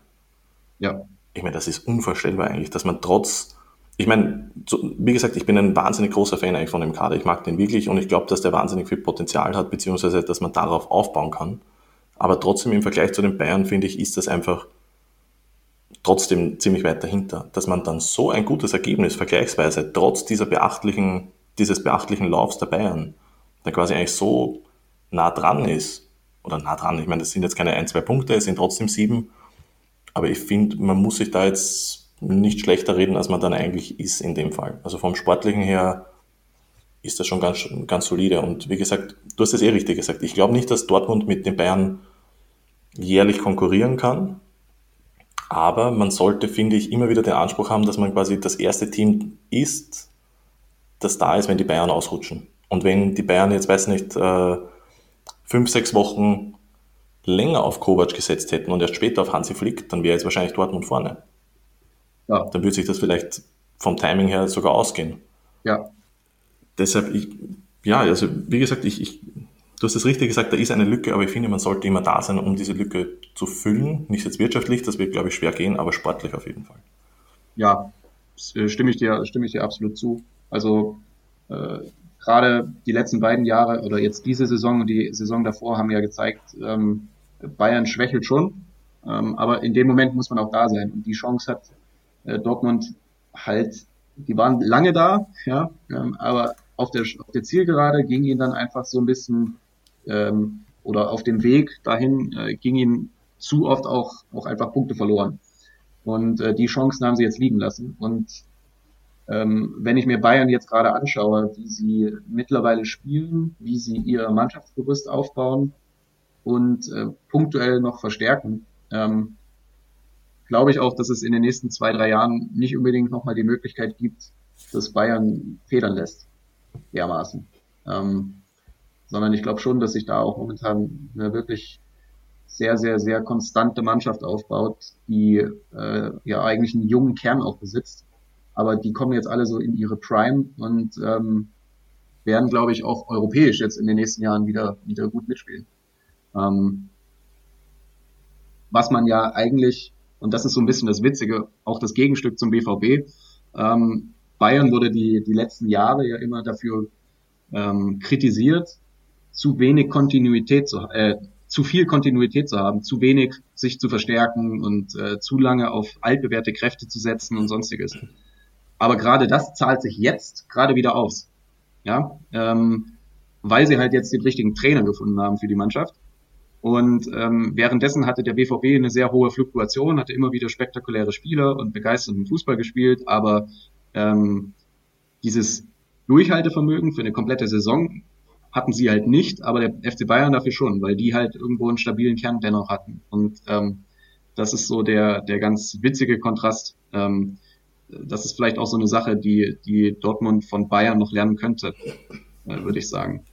Ja. Ich meine, das ist unvorstellbar eigentlich, dass man trotz, ich meine, so, wie gesagt, ich bin ein wahnsinnig großer Fan eigentlich von dem Kader. Ich mag den wirklich und ich glaube, dass der wahnsinnig viel Potenzial hat, beziehungsweise dass man darauf aufbauen kann. Aber trotzdem im Vergleich zu den Bayern, finde ich, ist das einfach trotzdem ziemlich weit dahinter. Dass man dann so ein gutes Ergebnis vergleichsweise trotz dieser beachtlichen, dieses beachtlichen Laufs der Bayern der quasi eigentlich so nah dran ist, oder nah dran, ich meine, das sind jetzt keine ein, zwei Punkte, es sind trotzdem sieben, aber ich finde, man muss sich da jetzt nicht schlechter reden, als man dann eigentlich ist in dem Fall. Also vom Sportlichen her ist das schon ganz, ganz solide. Und wie gesagt, du hast es eh richtig gesagt. Ich glaube nicht, dass Dortmund mit den Bayern jährlich konkurrieren kann. Aber man sollte, finde ich, immer wieder den Anspruch haben, dass man quasi das erste Team ist, das da ist, wenn die Bayern ausrutschen. Und wenn die Bayern jetzt, weiß nicht, äh, fünf, sechs Wochen länger auf Kovac gesetzt hätten und erst später auf Hansi Flick, dann wäre jetzt wahrscheinlich Dortmund vorne. Ja. Dann würde sich das vielleicht vom Timing her sogar ausgehen. Ja. Deshalb, ich, ja, also wie gesagt, ich, ich, du hast es richtig gesagt, da ist eine Lücke, aber ich finde, man sollte immer da sein, um diese Lücke zu füllen. Nicht jetzt wirtschaftlich, das wird, glaube ich, schwer gehen, aber sportlich auf jeden Fall. Ja, äh, stimme ich dir, stimme ich dir absolut zu. Also äh, gerade die letzten beiden Jahre oder jetzt diese Saison und die Saison davor haben ja gezeigt, ähm, Bayern schwächelt schon, ähm, aber in dem Moment muss man auch da sein. Und die Chance hat äh, Dortmund halt, die waren lange da, ja, ähm, aber auf der, auf der Zielgerade ging ihnen dann einfach so ein bisschen ähm, oder auf dem Weg dahin äh, ging ihnen zu oft auch, auch einfach Punkte verloren. Und äh, die Chancen haben sie jetzt liegen lassen. Und ähm, wenn ich mir Bayern jetzt gerade anschaue, wie sie mittlerweile spielen, wie sie ihr Mannschaftsgerüst aufbauen und äh, punktuell noch verstärken, ähm, glaube ich auch, dass es in den nächsten zwei, drei Jahren nicht unbedingt nochmal die Möglichkeit gibt, dass Bayern federn lässt. Dermaßen. Ähm, sondern ich glaube schon, dass sich da auch momentan eine wirklich sehr, sehr, sehr konstante Mannschaft aufbaut, die äh, ja eigentlich einen jungen Kern auch besitzt. Aber die kommen jetzt alle so in ihre Prime und ähm, werden, glaube ich, auch europäisch jetzt in den nächsten Jahren wieder, wieder gut mitspielen. Ähm, was man ja eigentlich, und das ist so ein bisschen das Witzige, auch das Gegenstück zum BVB, ähm, Bayern wurde die, die letzten Jahre ja immer dafür ähm, kritisiert, zu wenig Kontinuität zu, äh, zu viel Kontinuität zu haben, zu wenig sich zu verstärken und äh, zu lange auf altbewährte Kräfte zu setzen und sonstiges. Aber gerade das zahlt sich jetzt gerade wieder aus. Ja, ähm, weil sie halt jetzt den richtigen Trainer gefunden haben für die Mannschaft. Und ähm, währenddessen hatte der BVB eine sehr hohe Fluktuation, hatte immer wieder spektakuläre Spieler und begeisternden Fußball gespielt, aber ähm, dieses Durchhaltevermögen für eine komplette Saison hatten sie halt nicht, aber der FC Bayern dafür schon, weil die halt irgendwo einen stabilen Kern dennoch hatten. Und ähm, das ist so der, der ganz witzige Kontrast. Ähm, das ist vielleicht auch so eine Sache, die, die Dortmund von Bayern noch lernen könnte, äh, würde ich sagen.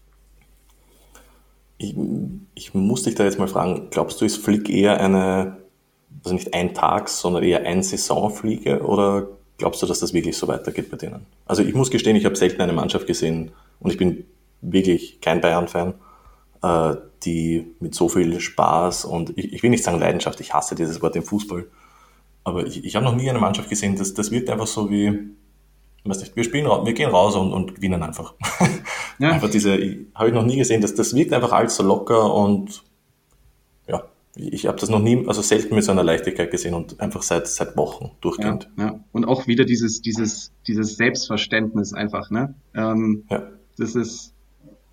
Ich, ich muss dich da jetzt mal fragen, glaubst du, ist Flick eher eine, also nicht ein Tags, sondern eher ein Saisonfliege oder glaubst du, dass das wirklich so weitergeht bei denen? Also ich muss gestehen, ich habe selten eine Mannschaft gesehen und ich bin wirklich kein Bayern-Fan, äh, die mit so viel Spaß und ich, ich, will nicht sagen Leidenschaft, ich hasse dieses Wort im Fußball, aber ich, ich habe noch nie eine Mannschaft gesehen, das, das wirkt einfach so wie, weiß nicht, wir spielen, wir gehen raus und, und gewinnen einfach. *laughs* Ja. einfach diese, habe ich noch nie gesehen, das, das wirkt einfach alles so locker und ja, ich habe das noch nie, also selten mit so einer Leichtigkeit gesehen und einfach seit, seit Wochen durchgehend. Ja, ja. Und auch wieder dieses, dieses, dieses Selbstverständnis einfach, ne? Ähm, ja. Das ist,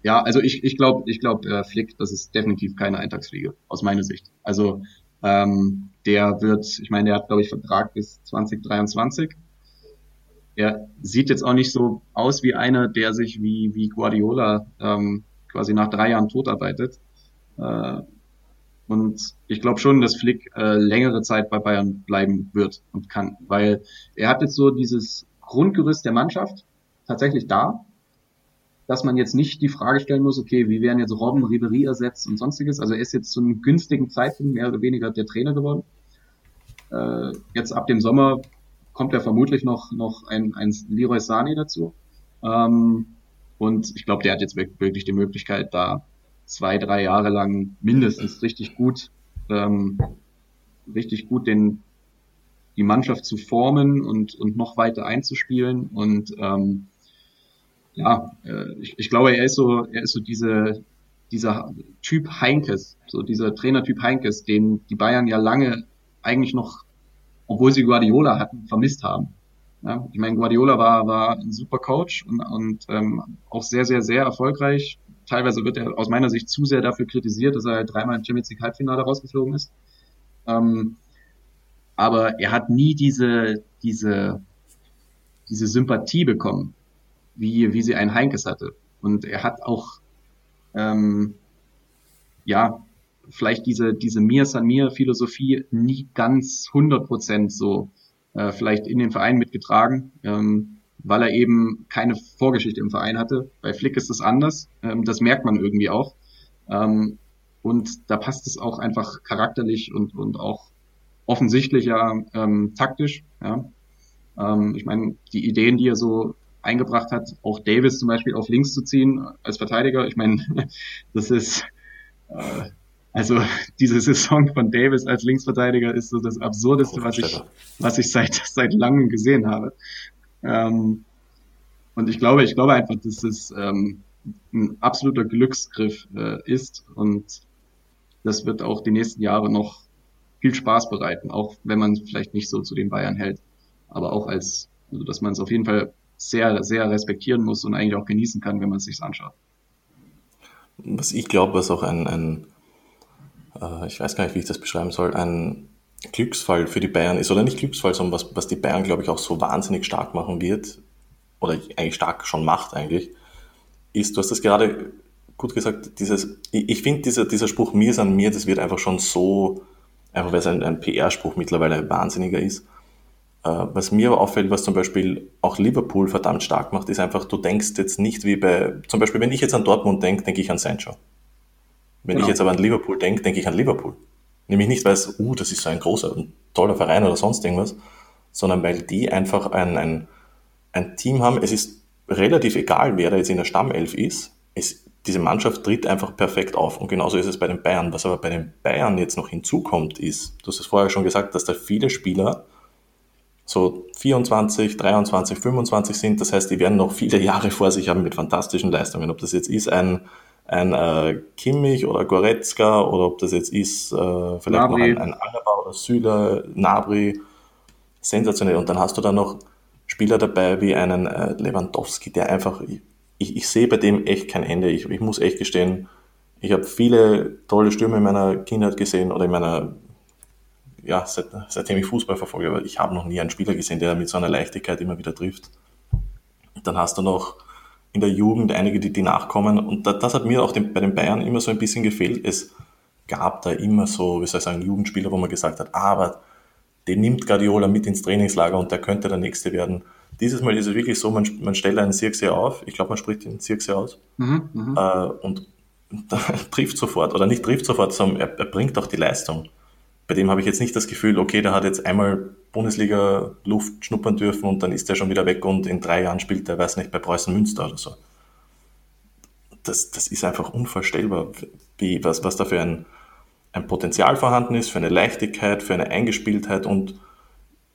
ja, also ich, ich glaube, ich glaube, äh, Flick, das ist definitiv keine Eintagsfliege, aus meiner Sicht. Also ähm, der wird, ich meine, der hat, glaube ich, Vertrag bis 2023. Er sieht jetzt auch nicht so aus wie einer, der sich wie, wie Guardiola ähm, quasi nach drei Jahren totarbeitet. Äh, und ich glaube schon, dass Flick äh, längere Zeit bei Bayern bleiben wird und kann, weil er hat jetzt so dieses Grundgerüst der Mannschaft tatsächlich da dass man jetzt nicht die Frage stellen muss, okay, wie werden jetzt Robben, Ribery ersetzt und sonstiges. Also er ist jetzt zu einem günstigen Zeitpunkt mehr oder weniger der Trainer geworden. Äh, jetzt ab dem Sommer kommt ja vermutlich noch, noch ein, ein Leroy Sani dazu. Ähm, und ich glaube, der hat jetzt wirklich die Möglichkeit, da zwei, drei Jahre lang mindestens richtig gut, ähm, richtig gut den, die Mannschaft zu formen und, und noch weiter einzuspielen. Und ähm, ja, äh, ich, ich glaube, er ist so, er ist so diese, dieser Typ Heinkes, so dieser Trainertyp Heinkes, den die Bayern ja lange eigentlich noch, obwohl sie Guardiola hatten, vermisst haben. Ja, ich meine, Guardiola war, war ein super Coach und, und ähm, auch sehr, sehr, sehr erfolgreich. Teilweise wird er aus meiner Sicht zu sehr dafür kritisiert, dass er dreimal im Champions League Halbfinale rausgeflogen ist. Ähm, aber er hat nie diese, diese, diese Sympathie bekommen wie, wie sie einen Heinkes hatte. Und er hat auch, ähm, ja, vielleicht diese, diese Mir San Mir Philosophie nie ganz 100 Prozent so äh, vielleicht in den Verein mitgetragen, ähm, weil er eben keine Vorgeschichte im Verein hatte. Bei Flick ist das anders. Ähm, das merkt man irgendwie auch. Ähm, und da passt es auch einfach charakterlich und, und auch offensichtlich ja ähm, taktisch. Ja. Ähm, ich meine, die Ideen, die er so eingebracht hat, auch Davis zum Beispiel auf links zu ziehen als Verteidiger. Ich meine, *laughs* das ist äh, also *laughs* diese Saison von Davis als Linksverteidiger ist so das Absurdeste, was ich, was ich seit *laughs* seit langem gesehen habe. Ähm, und ich glaube, ich glaube einfach, dass es ähm, ein absoluter Glücksgriff äh, ist und das wird auch die nächsten Jahre noch viel Spaß bereiten, auch wenn man vielleicht nicht so zu den Bayern hält, aber auch als, also dass man es auf jeden Fall sehr, sehr respektieren muss und eigentlich auch genießen kann, wenn man es sich anschaut. Was ich glaube, was auch ein, ein äh, ich weiß gar nicht, wie ich das beschreiben soll, ein Glücksfall für die Bayern ist, oder nicht Glücksfall, sondern was, was die Bayern, glaube ich, auch so wahnsinnig stark machen wird, oder eigentlich stark schon macht eigentlich, ist, du hast das gerade gut gesagt, dieses, ich, ich finde dieser, dieser Spruch mir ist an mir, das wird einfach schon so einfach weil es ein, ein PR-Spruch mittlerweile wahnsinniger ist. Äh, was mir aber auffällt, was zum Beispiel auch Liverpool verdammt stark macht, ist einfach, du denkst jetzt nicht wie bei, zum Beispiel, wenn ich jetzt an Dortmund denke, denke ich an Sancho. Wenn genau. ich jetzt aber an Liverpool denke, denke ich an Liverpool. Nämlich nicht, weil es, uh, das ist so ein großer, ein toller Verein oder sonst irgendwas, sondern weil die einfach ein, ein, ein Team haben. Es ist relativ egal, wer da jetzt in der Stammelf ist. Es, diese Mannschaft tritt einfach perfekt auf. Und genauso ist es bei den Bayern. Was aber bei den Bayern jetzt noch hinzukommt, ist, du hast es vorher schon gesagt, dass da viele Spieler so 24, 23, 25 sind. Das heißt, die werden noch viele Jahre vor sich haben mit fantastischen Leistungen. Ob das jetzt ist ein, ein äh, Kimmich oder Goretzka oder ob das jetzt ist äh, vielleicht Nabri. noch ein, ein Alaba oder Süle, Nabri. Sensationell. Und dann hast du da noch Spieler dabei wie einen äh, Lewandowski, der einfach, ich, ich sehe bei dem echt kein Ende. Ich, ich muss echt gestehen, ich habe viele tolle Stürme in meiner Kindheit gesehen oder in meiner ja, seit, seitdem ich Fußball verfolge, aber ich habe noch nie einen Spieler gesehen, der mit so einer Leichtigkeit immer wieder trifft. Dann hast du noch in der Jugend einige, die, die nachkommen. Und das, das hat mir auch den, bei den Bayern immer so ein bisschen gefehlt. Es gab da immer so, wie soll ich sagen, Jugendspieler, wo man gesagt hat, ah, aber den nimmt Guardiola mit ins Trainingslager und der könnte der Nächste werden. Dieses Mal ist es wirklich so, man, man stellt einen Zirkse auf, ich glaube, man spricht den Zirkse aus, mhm, mhm. äh, und *laughs* trifft sofort, oder nicht trifft sofort, sondern er, er bringt auch die Leistung bei dem habe ich jetzt nicht das Gefühl, okay, der hat jetzt einmal Bundesliga-Luft schnuppern dürfen und dann ist der schon wieder weg und in drei Jahren spielt er, weiß nicht, bei Preußen Münster oder so. Das, das ist einfach unvorstellbar, wie, was, was da für ein, ein Potenzial vorhanden ist, für eine Leichtigkeit, für eine Eingespieltheit und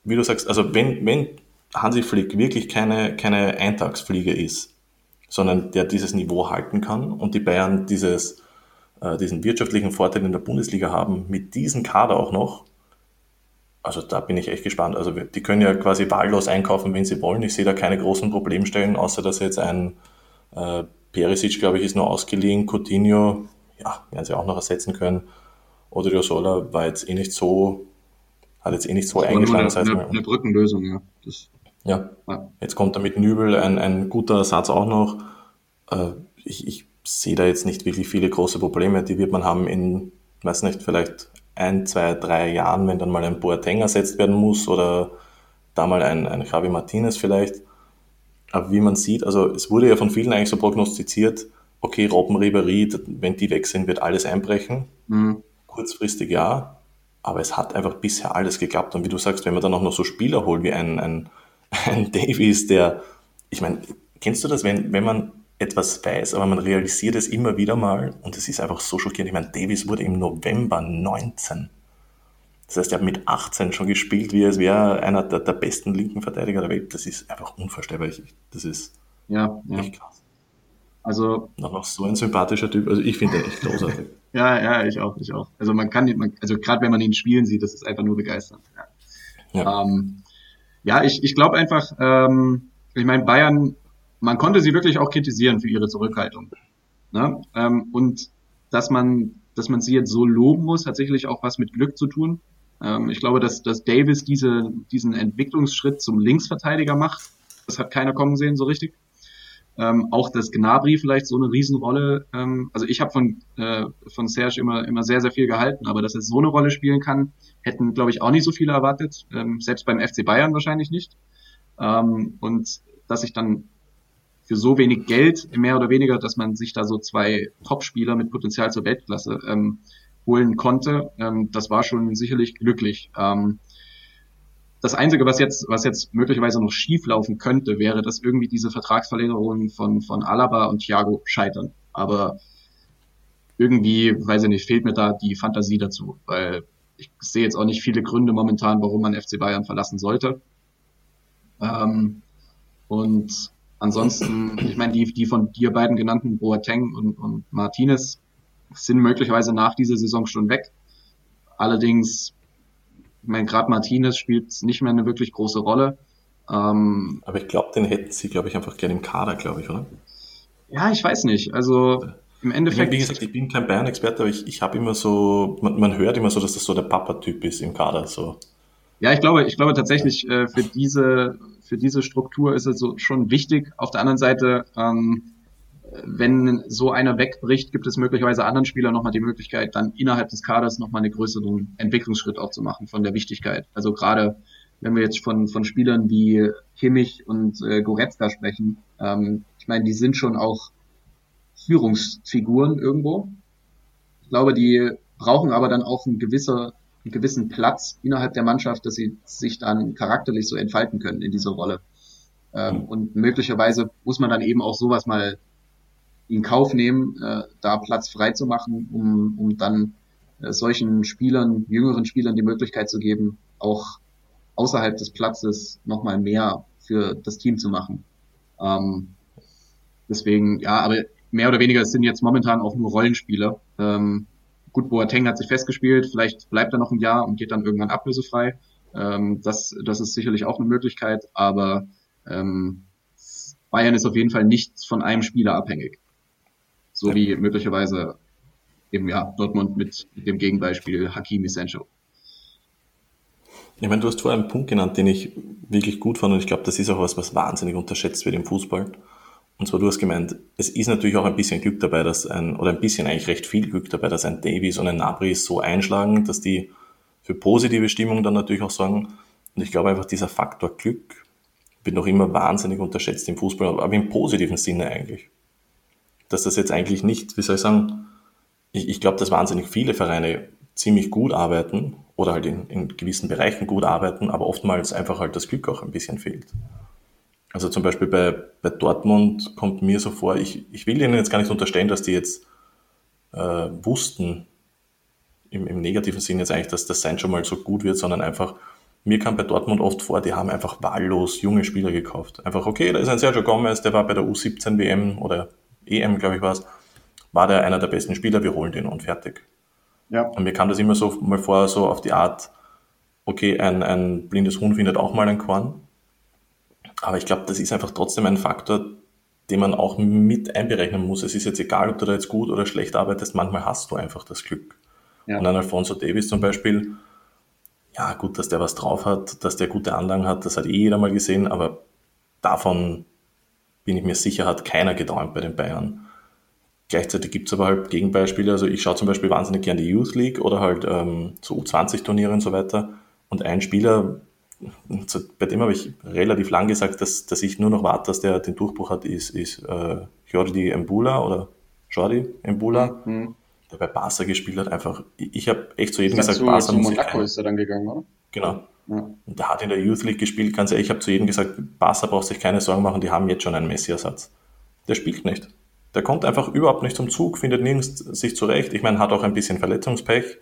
wie du sagst, also wenn, wenn Hansi Flick wirklich keine, keine Eintagsfliege ist, sondern der dieses Niveau halten kann und die Bayern dieses äh, diesen wirtschaftlichen Vorteil in der Bundesliga haben, mit diesem Kader auch noch. Also da bin ich echt gespannt. Also die können ja quasi wahllos einkaufen, wenn sie wollen. Ich sehe da keine großen Problemstellen, außer dass jetzt ein äh, Perisic, glaube ich, ist nur ausgeliehen. Coutinho, ja, werden sie auch noch ersetzen können. Oder Riosola war jetzt eh nicht so, hat jetzt eh nicht so eingeschlagen. Eine, eine, eine Brückenlösung, ja. Das, ja. ja. Jetzt kommt da mit Nübel ein, ein guter Ersatz auch noch. Äh, ich, ich sehe da jetzt nicht wirklich viele große Probleme. Die wird man haben in, weiß nicht, vielleicht ein, zwei, drei Jahren, wenn dann mal ein Boateng ersetzt werden muss oder da mal ein, ein Javi Martinez vielleicht. Aber wie man sieht, also es wurde ja von vielen eigentlich so prognostiziert, okay, Robben Ribery, wenn die weg sind, wird alles einbrechen. Mhm. Kurzfristig ja, aber es hat einfach bisher alles geklappt. Und wie du sagst, wenn man dann auch noch so Spieler holt wie ein, ein, *laughs* ein Davies, der, ich meine, kennst du das, wenn, wenn man etwas weiß, aber man realisiert es immer wieder mal und es ist einfach so schockierend. Ich meine, Davis wurde im November 19. Das heißt, er hat mit 18 schon gespielt, wie es wäre einer der, der, besten linken Verteidiger der Welt. Das ist einfach unvorstellbar. Das ist ja, ja. echt krass. Also noch, noch so ein sympathischer Typ. Also ich finde ihn echt großartig. *laughs* ja, ja, ich auch, ich auch. Also man kann, man, also gerade wenn man ihn spielen sieht, das ist einfach nur begeisternd. Ja, ja. Ähm, ja ich, ich glaube einfach, ähm, ich meine, Bayern man konnte sie wirklich auch kritisieren für ihre Zurückhaltung. Ne? Ähm, und dass man, dass man sie jetzt so loben muss, hat sicherlich auch was mit Glück zu tun. Ähm, ich glaube, dass, dass Davis diese, diesen Entwicklungsschritt zum Linksverteidiger macht. Das hat keiner kommen sehen so richtig. Ähm, auch dass Gnabry vielleicht so eine Riesenrolle, ähm, also ich habe von, äh, von Serge immer, immer sehr, sehr viel gehalten, aber dass er so eine Rolle spielen kann, hätten, glaube ich, auch nicht so viele erwartet, ähm, selbst beim FC Bayern wahrscheinlich nicht. Ähm, und dass ich dann für so wenig Geld, mehr oder weniger, dass man sich da so zwei Top-Spieler mit Potenzial zur Weltklasse ähm, holen konnte. Ähm, das war schon sicherlich glücklich. Ähm, das Einzige, was jetzt, was jetzt möglicherweise noch schief laufen könnte, wäre, dass irgendwie diese Vertragsverlängerungen von, von Alaba und Thiago scheitern. Aber irgendwie, weiß ich nicht, fehlt mir da die Fantasie dazu, weil ich sehe jetzt auch nicht viele Gründe momentan, warum man FC Bayern verlassen sollte. Ähm, und Ansonsten, ich meine, die, die von dir beiden genannten Boateng und, und Martinez sind möglicherweise nach dieser Saison schon weg. Allerdings, ich meine, gerade Martinez spielt nicht mehr eine wirklich große Rolle. Ähm, aber ich glaube, den hätten sie, glaube ich, einfach gerne im Kader, glaube ich, oder? Ja, ich weiß nicht. Also im Endeffekt. Wie gesagt, ich bin kein Bayern-Experte, aber ich, ich habe immer so, man, man hört immer so, dass das so der Papa-Typ ist im Kader. So. Ja, ich glaube, ich glaube tatsächlich äh, für diese für diese Struktur ist es so schon wichtig. Auf der anderen Seite, ähm, wenn so einer wegbricht, gibt es möglicherweise anderen Spielern nochmal die Möglichkeit, dann innerhalb des Kaders nochmal einen größeren Entwicklungsschritt auch zu machen von der Wichtigkeit. Also gerade wenn wir jetzt von, von Spielern wie Kimmich und äh, Goretzka sprechen, ähm, ich meine, die sind schon auch Führungsfiguren irgendwo. Ich glaube, die brauchen aber dann auch einen, gewisser, einen gewissen Platz innerhalb der Mannschaft, dass sie sich dann charakterlich so entfalten können in dieser Rolle. Ähm, und möglicherweise muss man dann eben auch sowas mal in Kauf nehmen, äh, da Platz frei zu machen, um, um dann äh, solchen Spielern, jüngeren Spielern die Möglichkeit zu geben, auch außerhalb des Platzes nochmal mehr für das Team zu machen. Ähm, deswegen, ja, aber mehr oder weniger sind jetzt momentan auch nur Rollenspieler. Ähm, gut, Boateng hat sich festgespielt, vielleicht bleibt er noch ein Jahr und geht dann irgendwann ablösefrei. Ähm, das, das ist sicherlich auch eine Möglichkeit, aber ähm, Bayern ist auf jeden Fall nicht von einem Spieler abhängig. So ja. wie möglicherweise eben ja Dortmund mit, mit dem Gegenbeispiel Hakimi Sancho. Ich meine, du hast vorher einen Punkt genannt, den ich wirklich gut fand und ich glaube, das ist auch was, was wahnsinnig unterschätzt wird im Fußball. Und zwar, du hast gemeint, es ist natürlich auch ein bisschen Glück dabei, dass ein, oder ein bisschen eigentlich recht viel Glück dabei, dass ein Davies und ein Nabri so einschlagen, dass die für positive Stimmung dann natürlich auch sorgen. Und ich glaube einfach, dieser Faktor Glück wird noch immer wahnsinnig unterschätzt im Fußball, aber im positiven Sinne eigentlich. Dass das jetzt eigentlich nicht, wie soll ich sagen, ich, ich glaube, dass wahnsinnig viele Vereine ziemlich gut arbeiten oder halt in, in gewissen Bereichen gut arbeiten, aber oftmals einfach halt das Glück auch ein bisschen fehlt. Also zum Beispiel bei, bei Dortmund kommt mir so vor, ich, ich will ihnen jetzt gar nicht unterstellen, dass die jetzt äh, wussten, im, im negativen Sinn jetzt eigentlich, dass das Sein schon mal so gut wird, sondern einfach, mir kam bei Dortmund oft vor, die haben einfach wahllos junge Spieler gekauft. Einfach, okay, da ist ein Sergio Gomez, der war bei der U17 WM oder EM, glaube ich, war es, war der einer der besten Spieler, wir holen den und fertig. Ja. Und mir kam das immer so mal vor, so auf die Art, okay, ein, ein blindes Huhn findet auch mal ein Korn. Aber ich glaube, das ist einfach trotzdem ein Faktor, den man auch mit einberechnen muss. Es ist jetzt egal, ob du da jetzt gut oder schlecht arbeitest, manchmal hast du einfach das Glück. Ja. Und ein Alfonso Davis zum Beispiel, ja gut, dass der was drauf hat, dass der gute Anlagen hat, das hat eh jeder mal gesehen, aber davon bin ich mir sicher, hat keiner geträumt bei den Bayern. Gleichzeitig gibt es aber halt Gegenbeispiele. Also ich schaue zum Beispiel wahnsinnig gerne die Youth League oder halt ähm, so U20-Turniere und so weiter. Und ein Spieler, bei dem habe ich relativ lang gesagt, dass, dass ich nur noch warte, dass der den Durchbruch hat, ist, ist äh, Jordi Mbula oder Jordi Mbula, mhm. der bei Barca gespielt hat. Einfach, ich, ich habe echt zu jedem gesagt, zu, Barca zu Monaco ist er dann gegangen, oder? Genau. Ja. Und der hat in der Youth League gespielt, ganz ehrlich, ich habe zu jedem gesagt, Barca braucht sich keine Sorgen machen, die haben jetzt schon einen Messi-Ersatz. Der spielt nicht. Der kommt einfach überhaupt nicht zum Zug, findet nirgends sich zurecht. Ich meine, hat auch ein bisschen Verletzungspech.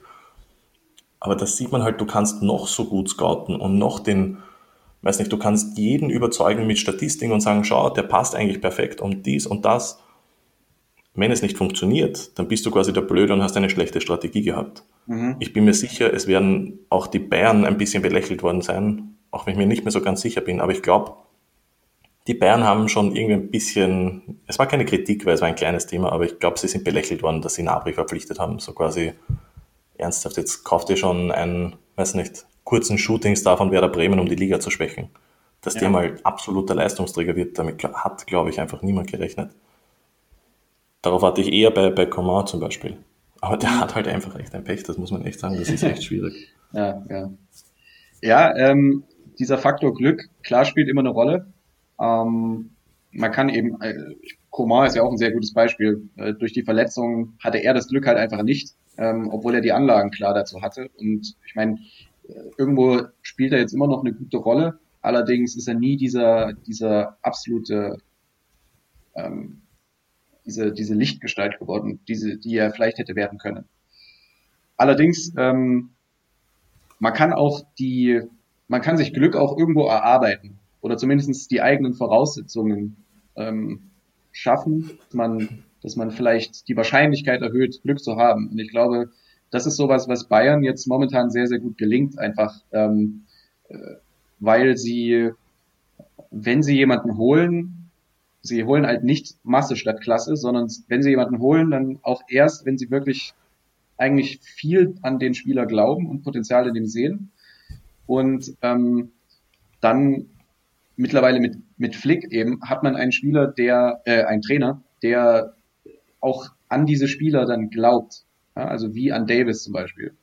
Aber das sieht man halt, du kannst noch so gut scouten und noch den, weiß nicht, du kannst jeden überzeugen mit Statistiken und sagen, schau, der passt eigentlich perfekt und dies und das. Wenn es nicht funktioniert, dann bist du quasi der Blöde und hast eine schlechte Strategie gehabt. Mhm. Ich bin mir sicher, es werden auch die Bayern ein bisschen belächelt worden sein, auch wenn ich mir nicht mehr so ganz sicher bin. Aber ich glaube, die Bayern haben schon irgendwie ein bisschen, es war keine Kritik, weil es war ein kleines Thema, aber ich glaube, sie sind belächelt worden, dass sie Nabri verpflichtet haben. So quasi ernsthaft, jetzt kauft ihr schon einen, weiß nicht, kurzen Shootingstar von Werder Bremen, um die Liga zu schwächen. Dass ja. der mal absoluter Leistungsträger wird, damit hat, glaube ich, einfach niemand gerechnet. Darauf hatte ich eher bei, bei Coman zum Beispiel. Aber der hat halt einfach echt ein Pech, das muss man echt sagen, das ist echt *laughs* schwierig. ja, ja. Ja, ähm, dieser Faktor Glück, klar spielt immer eine Rolle. Ähm, man kann eben, äh, Komar ist ja auch ein sehr gutes Beispiel. Äh, durch die Verletzung hatte er das Glück halt einfach nicht, ähm, obwohl er die Anlagen klar dazu hatte. Und ich meine, äh, irgendwo spielt er jetzt immer noch eine gute Rolle. Allerdings ist er nie dieser, dieser absolute, ähm, diese, diese Lichtgestalt geworden, diese, die er vielleicht hätte werden können. Allerdings, ähm, man kann auch die, man kann sich Glück auch irgendwo erarbeiten oder zumindest die eigenen Voraussetzungen ähm, schaffen, dass man, dass man vielleicht die Wahrscheinlichkeit erhöht, Glück zu haben. Und ich glaube, das ist sowas, was Bayern jetzt momentan sehr, sehr gut gelingt, einfach ähm, äh, weil sie, wenn sie jemanden holen, sie holen halt nicht Masse statt Klasse, sondern wenn sie jemanden holen, dann auch erst, wenn sie wirklich eigentlich viel an den Spieler glauben und Potenzial in dem sehen. Und ähm, dann mittlerweile mit, mit Flick eben hat man einen Spieler, der, äh, einen Trainer, der auch an diese Spieler dann glaubt. Ja, also wie an Davis zum Beispiel.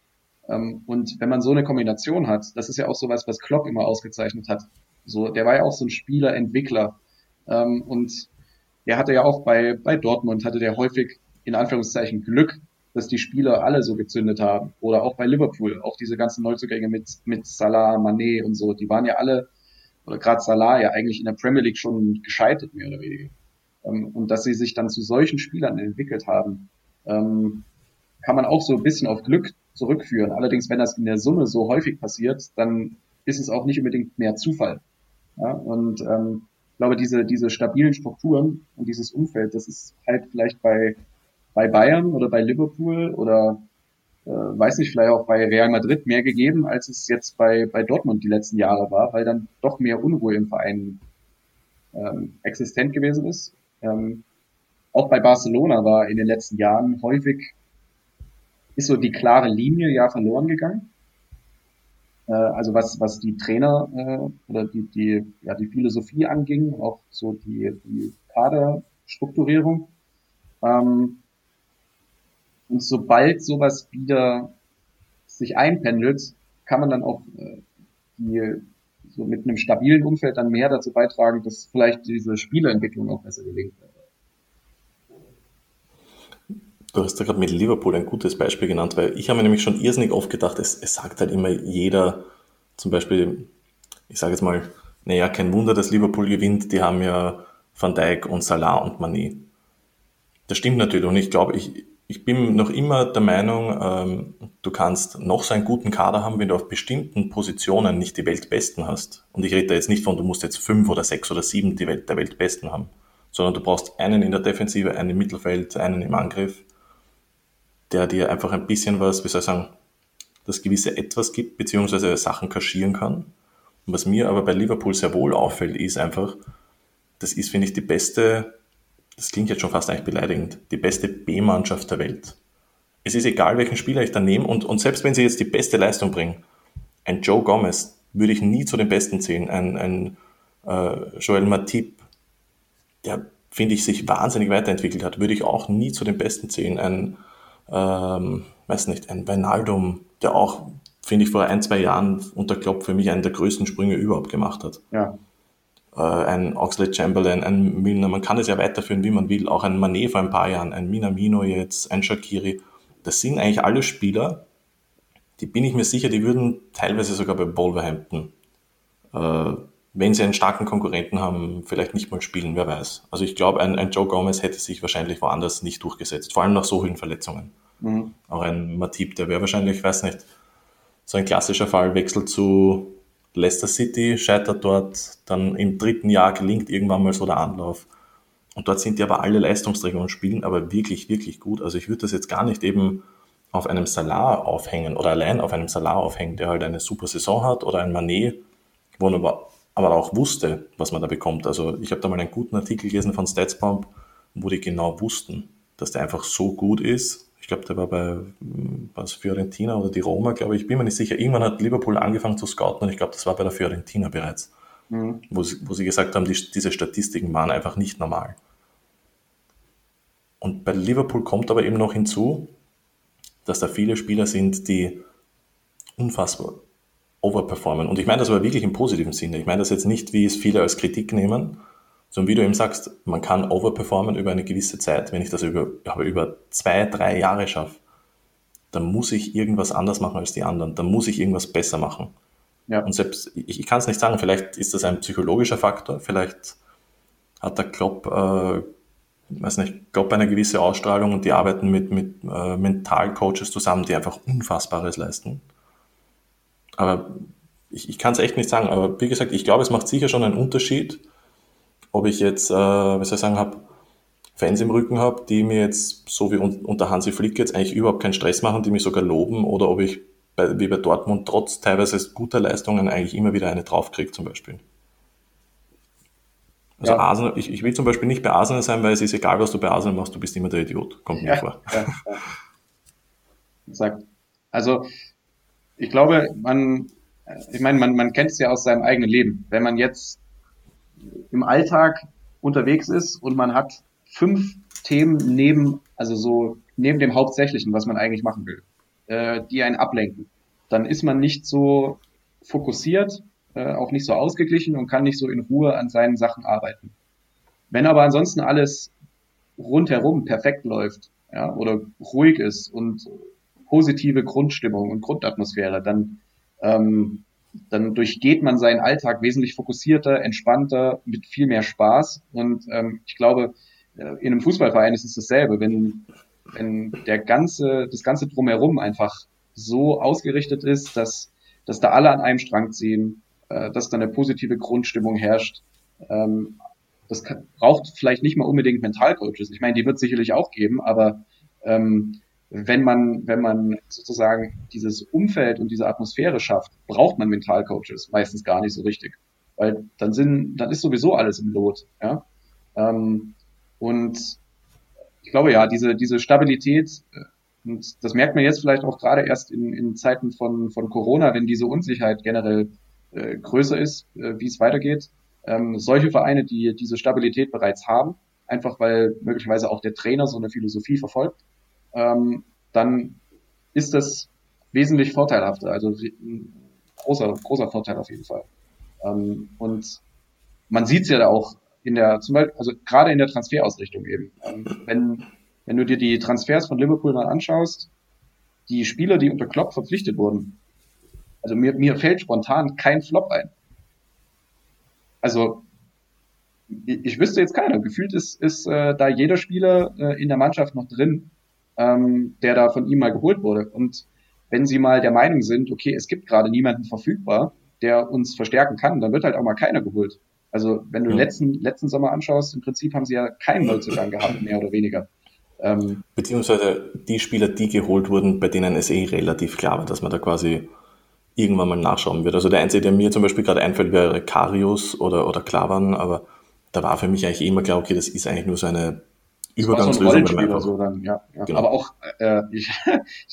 Ähm, und wenn man so eine Kombination hat, das ist ja auch sowas, was Klopp immer ausgezeichnet hat. So, der war ja auch so ein Spielerentwickler. Ähm, und der hatte ja auch bei, bei Dortmund hatte der häufig in Anführungszeichen Glück, dass die Spieler alle so gezündet haben. Oder auch bei Liverpool, auch diese ganzen Neuzugänge mit, mit Salah, Mané und so, die waren ja alle, oder gerade Salah ja eigentlich in der Premier League schon gescheitert, mehr oder weniger. Ähm, und dass sie sich dann zu solchen Spielern entwickelt haben, ähm, kann man auch so ein bisschen auf Glück zurückführen. Allerdings, wenn das in der Summe so häufig passiert, dann ist es auch nicht unbedingt mehr Zufall. Ja, und ähm, ich glaube, diese, diese stabilen Strukturen und dieses Umfeld, das ist halt vielleicht bei, bei Bayern oder bei Liverpool oder äh, weiß nicht, vielleicht auch bei Real Madrid mehr gegeben, als es jetzt bei, bei Dortmund die letzten Jahre war, weil dann doch mehr Unruhe im Verein ähm, existent gewesen ist. Ähm, auch bei Barcelona war in den letzten Jahren häufig ist so die klare Linie ja verloren gegangen. Äh, also was, was die Trainer äh, oder die, die, ja, die Philosophie anging, auch so die, die Kaderstrukturierung. Ähm, und sobald sowas wieder sich einpendelt, kann man dann auch äh, die so mit einem stabilen Umfeld dann mehr dazu beitragen, dass vielleicht diese Spieleentwicklung auch besser gelingt. Du hast ja gerade mit Liverpool ein gutes Beispiel genannt, weil ich habe mir nämlich schon irrsinnig oft gedacht, es, es sagt halt immer jeder, zum Beispiel, ich sage jetzt mal, naja, kein Wunder, dass Liverpool gewinnt, die haben ja Van Dijk und Salah und Mané. Das stimmt natürlich und ich glaube, ich, ich bin noch immer der Meinung, ähm, du kannst noch so einen guten Kader haben, wenn du auf bestimmten Positionen nicht die Weltbesten hast. Und ich rede da jetzt nicht von, du musst jetzt fünf oder sechs oder sieben die Welt, der Weltbesten haben, sondern du brauchst einen in der Defensive, einen im Mittelfeld, einen im Angriff der dir einfach ein bisschen was, wie soll ich sagen, das gewisse Etwas gibt, beziehungsweise Sachen kaschieren kann. Und was mir aber bei Liverpool sehr wohl auffällt, ist einfach, das ist, finde ich, die beste, das klingt jetzt schon fast eigentlich beleidigend, die beste B-Mannschaft der Welt. Es ist egal, welchen Spieler ich da nehme und, und selbst wenn sie jetzt die beste Leistung bringen, ein Joe Gomez würde ich nie zu den Besten zählen, ein, ein äh, Joel Matip, der, finde ich, sich wahnsinnig weiterentwickelt hat, würde ich auch nie zu den Besten zählen. Ein ähm, weiß nicht, ein Weinaldum, der auch, finde ich, vor ein, zwei Jahren unter Klopp für mich einen der größten Sprünge überhaupt gemacht hat. Ja. Äh, ein Oxlade Chamberlain, ein Milner, man kann es ja weiterführen, wie man will, auch ein Manet vor ein paar Jahren, ein Minamino jetzt, ein Shakiri. Das sind eigentlich alle Spieler, die bin ich mir sicher, die würden teilweise sogar bei Wolverhampton äh, wenn sie einen starken Konkurrenten haben, vielleicht nicht mal spielen, wer weiß. Also ich glaube, ein, ein Joe Gomez hätte sich wahrscheinlich woanders nicht durchgesetzt, vor allem nach so vielen Verletzungen. Mhm. Auch ein Matip, der wäre wahrscheinlich, ich weiß nicht, so ein klassischer Fall, wechselt zu Leicester City, scheitert dort, dann im dritten Jahr gelingt irgendwann mal so der Anlauf. Und dort sind die aber alle Leistungsträger und spielen aber wirklich, wirklich gut. Also ich würde das jetzt gar nicht eben auf einem Salar aufhängen oder allein auf einem Salar aufhängen, der halt eine super Saison hat oder ein Manet, wo man aber auch wusste, was man da bekommt. Also ich habe da mal einen guten Artikel gelesen von Statsbomb, wo die genau wussten, dass der einfach so gut ist. Ich glaube, der war bei was Fiorentina oder die Roma, glaube ich. Ich bin mir nicht sicher. Irgendwann hat Liverpool angefangen zu scouten und ich glaube, das war bei der Fiorentina bereits. Mhm. Wo, sie, wo sie gesagt haben, die, diese Statistiken waren einfach nicht normal. Und bei Liverpool kommt aber eben noch hinzu, dass da viele Spieler sind, die unfassbar overperformen. Und ich meine das aber wirklich im positiven Sinne. Ich meine das jetzt nicht, wie es viele als Kritik nehmen, sondern wie du eben sagst, man kann overperformen über eine gewisse Zeit. Wenn ich das über, aber über zwei, drei Jahre schaffe, dann muss ich irgendwas anders machen als die anderen. Dann muss ich irgendwas besser machen. Ja. Und selbst, ich, ich kann es nicht sagen, vielleicht ist das ein psychologischer Faktor, vielleicht hat der Klopp, äh, weiß nicht, Klopp eine gewisse Ausstrahlung und die arbeiten mit, mit äh, Mentalcoaches zusammen, die einfach Unfassbares leisten. Aber ich, ich kann es echt nicht sagen. Aber wie gesagt, ich glaube, es macht sicher schon einen Unterschied, ob ich jetzt, äh, wie soll ich sagen, habe Fans im Rücken habe, die mir jetzt, so wie unter Hansi Flick jetzt, eigentlich überhaupt keinen Stress machen, die mich sogar loben, oder ob ich bei, wie bei Dortmund trotz teilweise guter Leistungen eigentlich immer wieder eine draufkriege, zum Beispiel. Also ja. Arsenal, ich, ich will zum Beispiel nicht bei Arsenal sein, weil es ist egal, was du bei Arsenal machst, du bist immer der Idiot. Kommt mir ja, vor. Ja, ja. Exakt. Also ich glaube, man, ich meine, man, man kennt es ja aus seinem eigenen Leben. Wenn man jetzt im Alltag unterwegs ist und man hat fünf Themen neben, also so neben dem Hauptsächlichen, was man eigentlich machen will, äh, die einen ablenken. Dann ist man nicht so fokussiert, äh, auch nicht so ausgeglichen und kann nicht so in Ruhe an seinen Sachen arbeiten. Wenn aber ansonsten alles rundherum perfekt läuft, ja, oder ruhig ist und positive Grundstimmung und Grundatmosphäre, dann, ähm, dann durchgeht man seinen Alltag wesentlich fokussierter, entspannter, mit viel mehr Spaß. Und ähm, ich glaube, äh, in einem Fußballverein ist es dasselbe. Wenn, wenn der ganze, das ganze drumherum einfach so ausgerichtet ist, dass, dass da alle an einem Strang ziehen, äh, dass da eine positive Grundstimmung herrscht. Ähm, das kann, braucht vielleicht nicht mal unbedingt Mentalcoaches. Ich meine, die wird es sicherlich auch geben, aber ähm, wenn man, wenn man sozusagen dieses Umfeld und diese Atmosphäre schafft, braucht man Mentalcoaches meistens gar nicht so richtig. Weil dann sind, dann ist sowieso alles im Lot, ja. Ähm, und ich glaube ja, diese, diese Stabilität, äh, und das merkt man jetzt vielleicht auch gerade erst in, in Zeiten von, von Corona, wenn diese Unsicherheit generell äh, größer ist, äh, wie es weitergeht. Ähm, solche Vereine, die diese Stabilität bereits haben, einfach weil möglicherweise auch der Trainer so eine Philosophie verfolgt, ähm, dann ist das wesentlich vorteilhafter. Also ein großer, großer Vorteil auf jeden Fall. Ähm, und man sieht es ja auch in der, zum Beispiel, also gerade in der Transferausrichtung eben. Ähm, wenn, wenn du dir die Transfers von Liverpool mal anschaust, die Spieler, die unter Klopp verpflichtet wurden, also mir, mir fällt spontan kein Flop ein. Also ich, ich wüsste jetzt keiner. Gefühlt ist, ist äh, da jeder Spieler äh, in der Mannschaft noch drin, ähm, der da von ihm mal geholt wurde. Und wenn Sie mal der Meinung sind, okay, es gibt gerade niemanden verfügbar, der uns verstärken kann, dann wird halt auch mal keiner geholt. Also wenn du ja. letzten, letzten Sommer anschaust, im Prinzip haben sie ja keinen Neuzugang gehabt, mehr oder weniger. Ähm, Beziehungsweise die Spieler, die geholt wurden, bei denen es eh relativ klar war, dass man da quasi irgendwann mal nachschauen wird. Also der einzige, der mir zum Beispiel gerade einfällt, wäre Karius oder, oder Klavan, aber da war für mich eigentlich immer klar, okay, das ist eigentlich nur so eine Übergangslösung. So so dann, ja, ja. Genau. Aber auch, äh, *laughs* ich,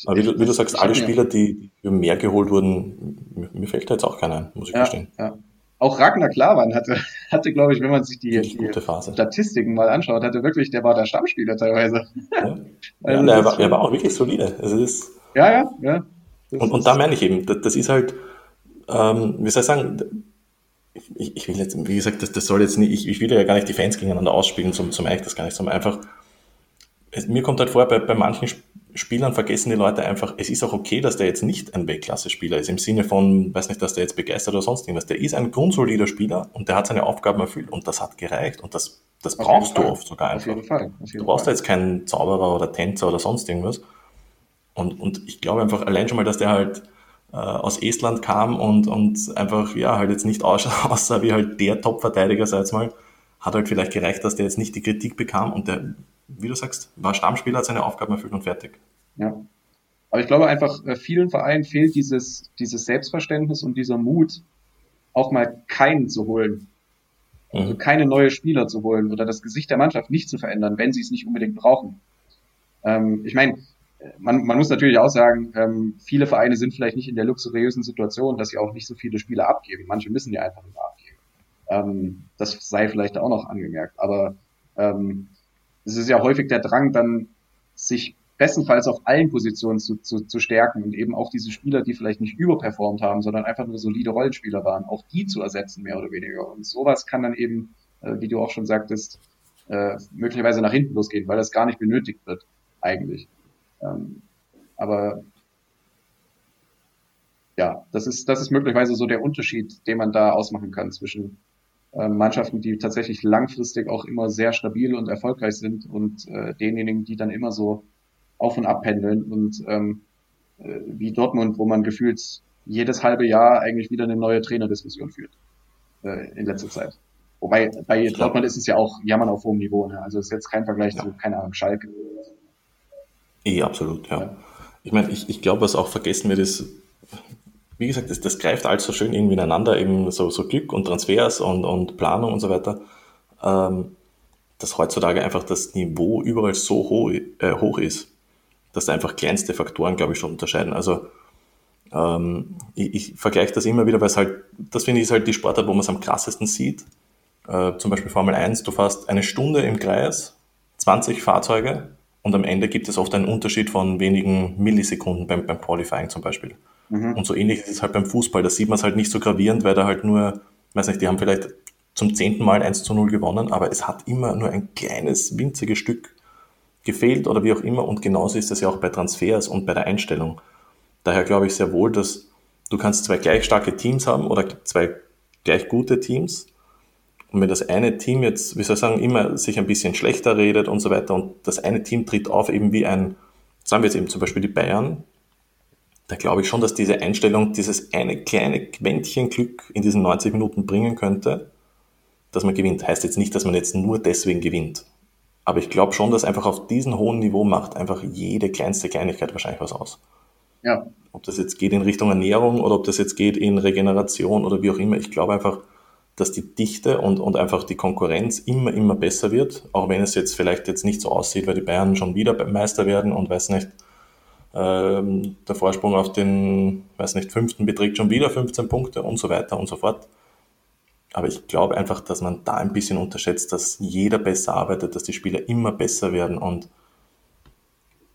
Aber wie, du, wie du sagst, alle Spieler, die, die mehr geholt wurden, mir, fällt da jetzt auch keiner ein, muss ich ja, gestehen. Ja. Auch Ragnar Klavan hatte, *laughs* hatte, glaube ich, wenn man sich die, die Statistiken mal anschaut, hatte wirklich, der war der Stammspieler teilweise. Ja, *laughs* also ja er, war, er war auch wirklich solide. Also ist, ja, ja, ja. Und, und da meine ich eben, das, das ist halt, ähm, wie soll ich sagen, ich, ich will jetzt, wie gesagt, das, das soll jetzt nicht, ich, ich will ja gar nicht die Fans gegeneinander ausspielen, zum, zum eigentlich das gar nicht, sondern einfach, es, mir kommt halt vor, bei, bei manchen Spielern vergessen die Leute einfach, es ist auch okay, dass der jetzt nicht ein Weltklasse-Spieler ist, im Sinne von, weiß nicht, dass der jetzt begeistert oder sonst irgendwas. Der ist ein grundsolider Spieler und der hat seine Aufgaben erfüllt und das hat gereicht und das, das brauchst du oft sogar einfach. Auf jeden Fall. Auf jeden du brauchst Fall. jetzt keinen Zauberer oder Tänzer oder sonst irgendwas. Und, und ich glaube einfach allein schon mal, dass der halt äh, aus Estland kam und, und einfach, ja, halt jetzt nicht aussah *laughs* wie halt der Top-Verteidiger, sag jetzt mal, hat halt vielleicht gereicht, dass der jetzt nicht die Kritik bekam und der, wie du sagst, war Stammspieler, hat seine Aufgaben erfüllt und fertig. Ja. Aber ich glaube einfach, äh, vielen Vereinen fehlt dieses, dieses Selbstverständnis und dieser Mut, auch mal keinen zu holen. Also mhm. keine neue Spieler zu holen oder das Gesicht der Mannschaft nicht zu verändern, wenn sie es nicht unbedingt brauchen. Ähm, ich meine, man, man muss natürlich auch sagen, ähm, viele Vereine sind vielleicht nicht in der luxuriösen Situation, dass sie auch nicht so viele Spieler abgeben. Manche müssen ja einfach nur abgeben. Ähm, das sei vielleicht auch noch angemerkt. Aber ähm, es ist ja häufig der Drang, dann sich bestenfalls auf allen Positionen zu, zu, zu stärken und eben auch diese Spieler, die vielleicht nicht überperformt haben, sondern einfach nur solide Rollenspieler waren, auch die zu ersetzen, mehr oder weniger. Und sowas kann dann eben, äh, wie du auch schon sagtest, äh, möglicherweise nach hinten losgehen, weil das gar nicht benötigt wird, eigentlich. Ähm, aber ja, das ist, das ist möglicherweise so der Unterschied, den man da ausmachen kann zwischen äh, Mannschaften, die tatsächlich langfristig auch immer sehr stabil und erfolgreich sind und äh, denjenigen, die dann immer so auf und ab pendeln und ähm, äh, wie Dortmund, wo man gefühlt jedes halbe Jahr eigentlich wieder eine neue Trainerdiskussion führt äh, in letzter Zeit. Wobei bei Dortmund ist es ja auch Jammern auf hohem Niveau. Ne? Also ist jetzt kein Vergleich ja. zu, keine Ahnung, Schalke Eh, absolut, ja. Ich meine, ich, ich glaube, was auch vergessen wird, ist, wie gesagt, das, das greift alles so schön irgendwie ineinander, eben so, so Glück und Transfers und, und Planung und so weiter, ähm, dass heutzutage einfach das Niveau überall so hoch, äh, hoch ist, dass da einfach kleinste Faktoren, glaube ich, schon unterscheiden. Also ähm, ich, ich vergleiche das immer wieder, weil es halt, das finde ich ist halt die Sportart, wo man es am krassesten sieht. Äh, zum Beispiel Formel 1, du fährst eine Stunde im Kreis 20 Fahrzeuge und am Ende gibt es oft einen Unterschied von wenigen Millisekunden beim, beim Qualifying zum Beispiel. Mhm. Und so ähnlich ist es halt beim Fußball. Da sieht man es halt nicht so gravierend, weil da halt nur, weiß nicht, die haben vielleicht zum zehnten Mal 1 zu 0 gewonnen, aber es hat immer nur ein kleines, winziges Stück gefehlt oder wie auch immer. Und genauso ist das ja auch bei Transfers und bei der Einstellung. Daher glaube ich sehr wohl, dass du kannst zwei gleich starke Teams haben oder zwei gleich gute Teams. Und wenn das eine Team jetzt, wie soll ich sagen, immer sich ein bisschen schlechter redet und so weiter und das eine Team tritt auf eben wie ein, sagen wir jetzt eben zum Beispiel die Bayern, da glaube ich schon, dass diese Einstellung dieses eine kleine Quäntchen Glück in diesen 90 Minuten bringen könnte, dass man gewinnt. Heißt jetzt nicht, dass man jetzt nur deswegen gewinnt. Aber ich glaube schon, dass einfach auf diesem hohen Niveau macht einfach jede kleinste Kleinigkeit wahrscheinlich was aus. Ja. Ob das jetzt geht in Richtung Ernährung oder ob das jetzt geht in Regeneration oder wie auch immer. Ich glaube einfach, dass die Dichte und, und einfach die Konkurrenz immer, immer besser wird. Auch wenn es jetzt vielleicht jetzt nicht so aussieht, weil die Bayern schon wieder Meister werden und weiß nicht, ähm, der Vorsprung auf den, weiß nicht, fünften beträgt schon wieder 15 Punkte und so weiter und so fort. Aber ich glaube einfach, dass man da ein bisschen unterschätzt, dass jeder besser arbeitet, dass die Spieler immer besser werden und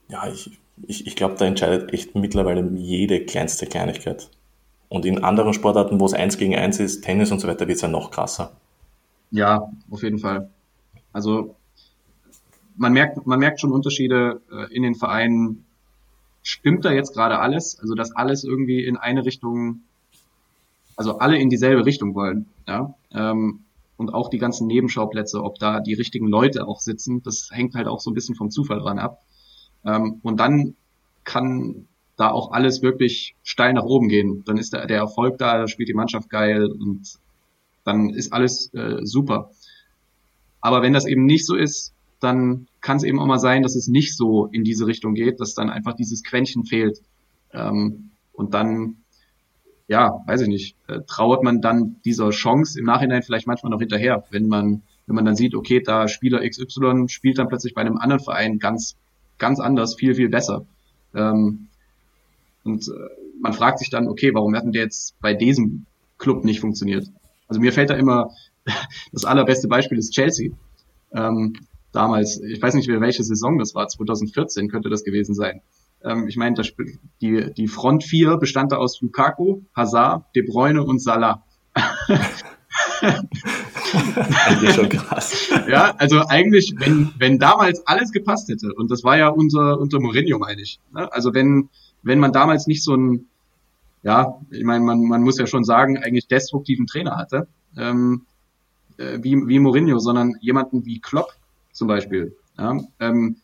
ja, ich, ich, ich glaube, da entscheidet echt mittlerweile jede kleinste Kleinigkeit. Und in anderen Sportarten, wo es eins gegen eins ist, Tennis und so weiter, wird es ja noch krasser. Ja, auf jeden Fall. Also man merkt, man merkt schon Unterschiede äh, in den Vereinen. Stimmt da jetzt gerade alles? Also dass alles irgendwie in eine Richtung also alle in dieselbe Richtung wollen. Ja? Ähm, und auch die ganzen Nebenschauplätze, ob da die richtigen Leute auch sitzen, das hängt halt auch so ein bisschen vom Zufall dran ab. Ähm, und dann kann da auch alles wirklich steil nach oben gehen. Dann ist der, Erfolg da, da spielt die Mannschaft geil und dann ist alles äh, super. Aber wenn das eben nicht so ist, dann kann es eben auch mal sein, dass es nicht so in diese Richtung geht, dass dann einfach dieses Quäntchen fehlt. Ähm, und dann ja, weiß ich nicht, äh, trauert man dann dieser Chance im Nachhinein vielleicht manchmal noch hinterher, wenn man, wenn man dann sieht, okay, da Spieler XY spielt dann plötzlich bei einem anderen Verein ganz, ganz anders, viel, viel besser. Ähm, und äh, man fragt sich dann, okay, warum hat denn der jetzt bei diesem Club nicht funktioniert? Also mir fällt da immer, *laughs* das allerbeste Beispiel ist Chelsea. Ähm, damals, ich weiß nicht, welche Saison das war, 2014 könnte das gewesen sein. Ähm, ich meine, die, die Front 4 bestand da aus Lukaku, Hazard, De Bruyne und Salah. *laughs* eigentlich schon krass. *laughs* Ja, also eigentlich, wenn, wenn damals alles gepasst hätte, und das war ja unter, unter Mourinho, meine ich. Ne? Also wenn, wenn man damals nicht so ein, ja, ich meine, man, man muss ja schon sagen, eigentlich destruktiven Trainer hatte, ähm, äh, wie, wie Mourinho, sondern jemanden wie Klopp zum Beispiel. Ja? Ähm,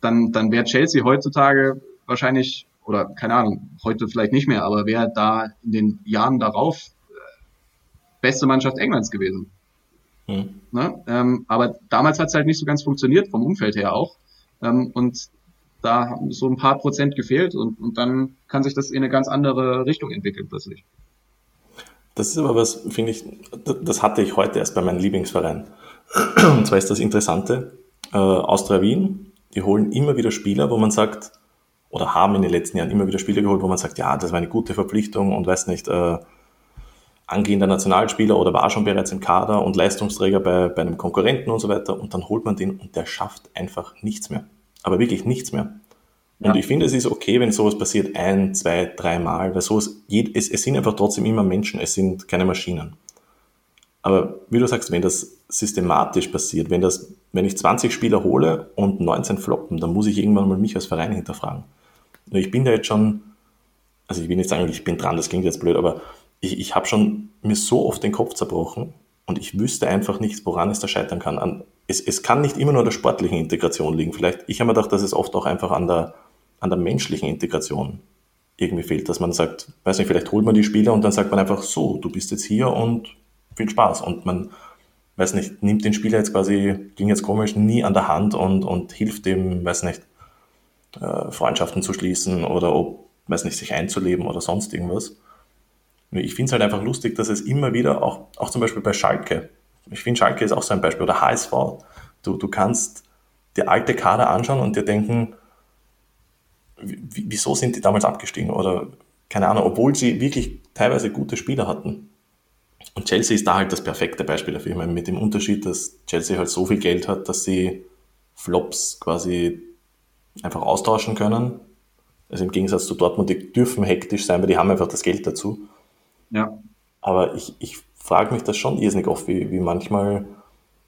dann, dann wäre Chelsea heutzutage wahrscheinlich, oder keine Ahnung, heute vielleicht nicht mehr, aber wäre da in den Jahren darauf äh, beste Mannschaft Englands gewesen. Hm. Ne? Ähm, aber damals hat es halt nicht so ganz funktioniert, vom Umfeld her auch. Ähm, und da haben so ein paar Prozent gefehlt und, und dann kann sich das in eine ganz andere Richtung entwickeln plötzlich. Das ist aber was, finde ich, das hatte ich heute erst bei meinem Lieblingsverein. Und zwar ist das Interessante, äh, Austria Wien die holen immer wieder Spieler, wo man sagt, oder haben in den letzten Jahren immer wieder Spieler geholt, wo man sagt, ja, das war eine gute Verpflichtung und weiß nicht, äh, angehender Nationalspieler oder war schon bereits im Kader und Leistungsträger bei, bei einem Konkurrenten und so weiter und dann holt man den und der schafft einfach nichts mehr. Aber wirklich nichts mehr. Und ja. ich finde, es ist okay, wenn sowas passiert ein, zwei, drei Mal, weil sowas, es, es sind einfach trotzdem immer Menschen, es sind keine Maschinen. Aber wie du sagst, wenn das systematisch passiert, wenn das, wenn ich 20 Spieler hole und 19 floppen, dann muss ich irgendwann mal mich als Verein hinterfragen. Nur ich bin da jetzt schon, also ich will nicht sagen, ich bin dran, das klingt jetzt blöd, aber ich, ich habe schon mir so oft den Kopf zerbrochen und ich wüsste einfach nicht, woran es da scheitern kann. An, es, es kann nicht immer nur an der sportlichen Integration liegen. Vielleicht, ich habe mir gedacht, dass es oft auch einfach an der, an der menschlichen Integration irgendwie fehlt, dass man sagt, weiß nicht, vielleicht holt man die Spieler und dann sagt man einfach so, du bist jetzt hier und viel Spaß. Und man, weiß nicht, nimmt den Spieler jetzt quasi, ging jetzt komisch, nie an der Hand und, und hilft dem, weiß nicht, äh, Freundschaften zu schließen oder ob, weiß nicht, sich einzuleben oder sonst irgendwas. Ich finde es halt einfach lustig, dass es immer wieder, auch, auch zum Beispiel bei Schalke, ich finde Schalke ist auch so ein Beispiel, oder HSV, du, du kannst die alte Kader anschauen und dir denken, wieso sind die damals abgestiegen? Oder keine Ahnung, obwohl sie wirklich teilweise gute Spieler hatten. Und Chelsea ist da halt das perfekte Beispiel dafür. Ich meine, mit dem Unterschied, dass Chelsea halt so viel Geld hat, dass sie Flops quasi einfach austauschen können. Also im Gegensatz zu Dortmund, die dürfen hektisch sein, weil die haben einfach das Geld dazu. Ja. Aber ich, ich frage mich das schon irrsinnig oft, wie, wie manchmal,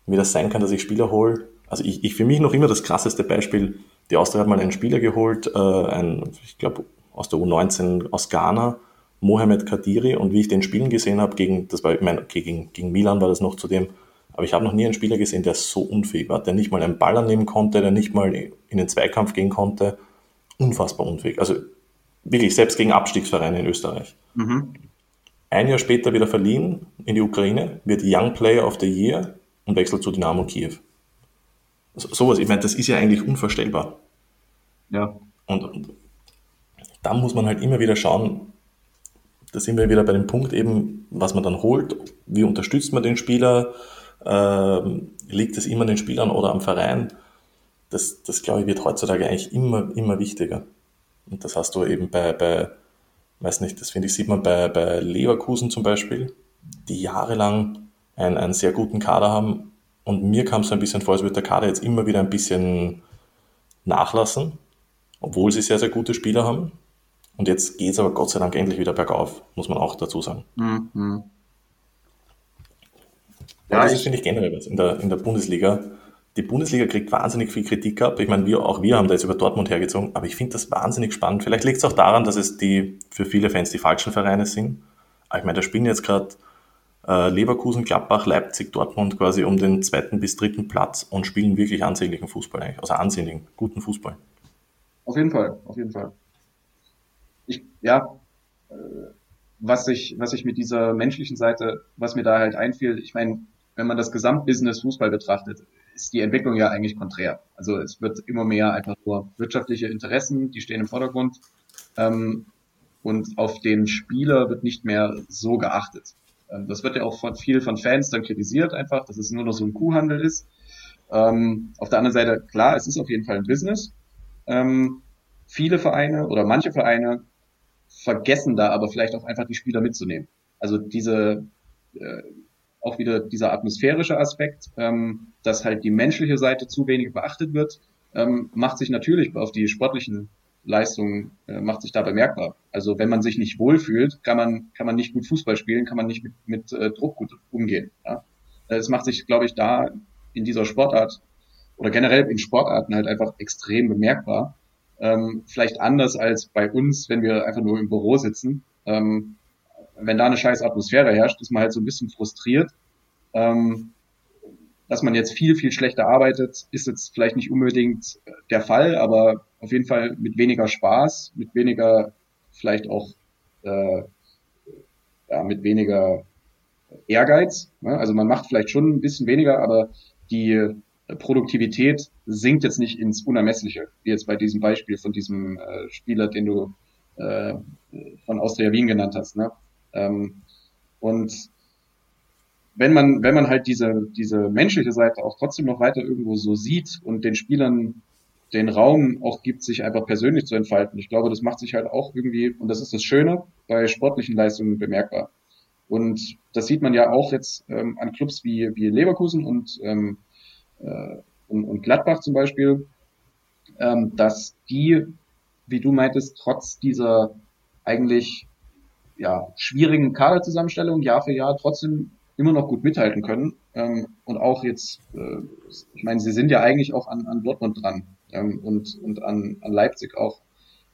wie das sein kann, dass ich Spieler hole. Also ich, ich für mich noch immer das krasseste Beispiel, die Austria hat mal einen Spieler geholt, äh, ein, ich glaube aus der U19 aus Ghana, Mohamed Kadiri, und wie ich den spielen gesehen habe, gegen, das war, ich meine, gegen, gegen Milan war das noch zudem, aber ich habe noch nie einen Spieler gesehen, der so unfähig war, der nicht mal einen Ball annehmen konnte, der nicht mal in den Zweikampf gehen konnte. Unfassbar unfähig. Also wirklich, selbst gegen Abstiegsvereine in Österreich. Mhm. Ein Jahr später wieder verliehen in die Ukraine, wird Young Player of the Year und wechselt zu Dynamo Kiew. So, sowas, ich meine, das ist ja eigentlich unvorstellbar. Ja. Und, und da muss man halt immer wieder schauen, da sind wir wieder bei dem Punkt eben, was man dann holt, wie unterstützt man den Spieler, ähm, liegt es immer an den Spielern oder am Verein? Das, das glaube ich, wird heutzutage eigentlich immer, immer wichtiger. Und das hast du eben bei, bei weiß nicht, das finde ich, sieht man bei, bei Leverkusen zum Beispiel, die jahrelang einen, einen sehr guten Kader haben. Und mir kam es so ein bisschen vor, als würde der Kader jetzt immer wieder ein bisschen nachlassen, obwohl sie sehr, sehr gute Spieler haben. Und jetzt geht es aber Gott sei Dank endlich wieder bergauf, muss man auch dazu sagen. Mhm. Ja, das ist, finde ich, generell was in der, in der Bundesliga. Die Bundesliga kriegt wahnsinnig viel Kritik ab. Ich meine, wir, auch wir haben da jetzt über Dortmund hergezogen, aber ich finde das wahnsinnig spannend. Vielleicht liegt es auch daran, dass es die für viele Fans die falschen Vereine sind. Aber ich meine, da spielen jetzt gerade äh, Leverkusen, Gladbach, Leipzig, Dortmund quasi um den zweiten bis dritten Platz und spielen wirklich ansehnlichen Fußball eigentlich. Also ansehnlichen, guten Fußball. Auf jeden Fall, auf jeden Fall. Ich, ja, äh, was ich, was ich mit dieser menschlichen Seite, was mir da halt einfiel, ich meine, wenn man das Gesamtbusiness Fußball betrachtet, ist die Entwicklung ja eigentlich konträr. Also es wird immer mehr einfach nur wirtschaftliche Interessen, die stehen im Vordergrund. Ähm, und auf den Spieler wird nicht mehr so geachtet. Ähm, das wird ja auch von, viel von Fans dann kritisiert einfach, dass es nur noch so ein Kuhhandel ist. Ähm, auf der anderen Seite, klar, es ist auf jeden Fall ein Business. Ähm, viele Vereine oder manche Vereine vergessen da aber vielleicht auch einfach die Spieler mitzunehmen. Also diese äh, auch wieder dieser atmosphärische Aspekt, ähm, dass halt die menschliche Seite zu wenig beachtet wird, ähm, macht sich natürlich auf die sportlichen Leistungen, äh, macht sich da bemerkbar. Also wenn man sich nicht wohlfühlt, kann man, kann man nicht gut Fußball spielen, kann man nicht mit, mit äh, Druck gut umgehen. Ja? Es macht sich, glaube ich, da in dieser Sportart oder generell in Sportarten halt einfach extrem bemerkbar. Ähm, vielleicht anders als bei uns, wenn wir einfach nur im Büro sitzen. Ähm, wenn da eine scheiß Atmosphäre herrscht, ist man halt so ein bisschen frustriert. Ähm, dass man jetzt viel, viel schlechter arbeitet, ist jetzt vielleicht nicht unbedingt der Fall, aber auf jeden Fall mit weniger Spaß, mit weniger, vielleicht auch äh, ja, mit weniger Ehrgeiz. Ne? Also man macht vielleicht schon ein bisschen weniger, aber die Produktivität sinkt jetzt nicht ins Unermessliche, wie jetzt bei diesem Beispiel von diesem äh, Spieler, den du äh, von Austria Wien genannt hast. Ne? Ähm, und wenn man, wenn man halt diese, diese menschliche Seite auch trotzdem noch weiter irgendwo so sieht und den Spielern den Raum auch gibt, sich einfach persönlich zu entfalten, ich glaube, das macht sich halt auch irgendwie, und das ist das Schöne, bei sportlichen Leistungen bemerkbar. Und das sieht man ja auch jetzt ähm, an Clubs wie, wie Leverkusen und, ähm, äh, und, und Gladbach zum Beispiel, ähm, dass die, wie du meintest, trotz dieser eigentlich ja, schwierigen Kaderzusammenstellung Jahr für Jahr trotzdem immer noch gut mithalten können. Ähm, und auch jetzt, äh, ich meine, sie sind ja eigentlich auch an, an Dortmund dran ähm, und, und an, an Leipzig auch,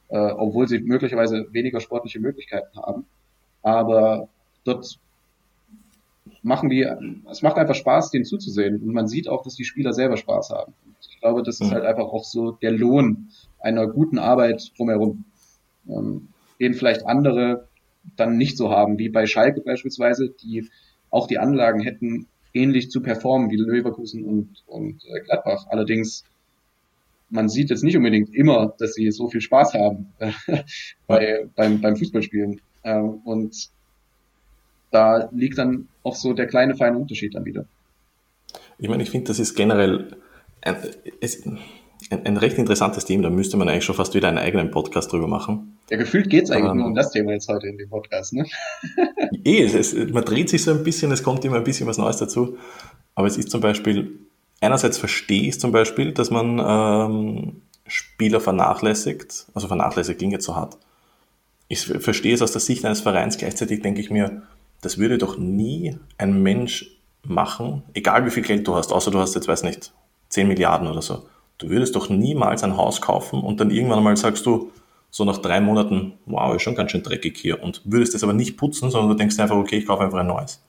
äh, obwohl sie möglicherweise weniger sportliche Möglichkeiten haben. Aber dort machen die, es macht einfach Spaß, denen zuzusehen. Und man sieht auch, dass die Spieler selber Spaß haben. Ich glaube, das ist mhm. halt einfach auch so der Lohn einer guten Arbeit drumherum. Ähm, den vielleicht andere dann nicht so haben, wie bei Schalke beispielsweise, die auch die Anlagen hätten, ähnlich zu performen wie Leverkusen und, und äh, Gladbach. Allerdings, man sieht jetzt nicht unbedingt immer, dass sie so viel Spaß haben *laughs* bei, beim, beim Fußballspielen. Ähm, und da liegt dann auch so der kleine feine Unterschied dann wieder. Ich meine, ich finde, das ist generell es, ein, ein, recht interessantes Thema. Da müsste man eigentlich schon fast wieder einen eigenen Podcast drüber machen. Ja, gefühlt geht es eigentlich ähm, nur um das Thema jetzt heute in dem Podcast, ne? *laughs* eh, es, es, man dreht sich so ein bisschen, es kommt immer ein bisschen was Neues dazu. Aber es ist zum Beispiel, einerseits verstehe ich zum Beispiel, dass man ähm, Spieler vernachlässigt, also vernachlässigt klingt jetzt so hart. Ich verstehe es aus der Sicht eines Vereins, gleichzeitig denke ich mir, das würde doch nie ein Mensch machen, egal wie viel Geld du hast, außer du hast jetzt, weiß nicht, 10 Milliarden oder so. Du würdest doch niemals ein Haus kaufen und dann irgendwann einmal sagst du, so nach drei Monaten, wow, ist schon ganz schön dreckig hier und würdest das aber nicht putzen, sondern du denkst einfach, okay, ich kaufe einfach ein neues.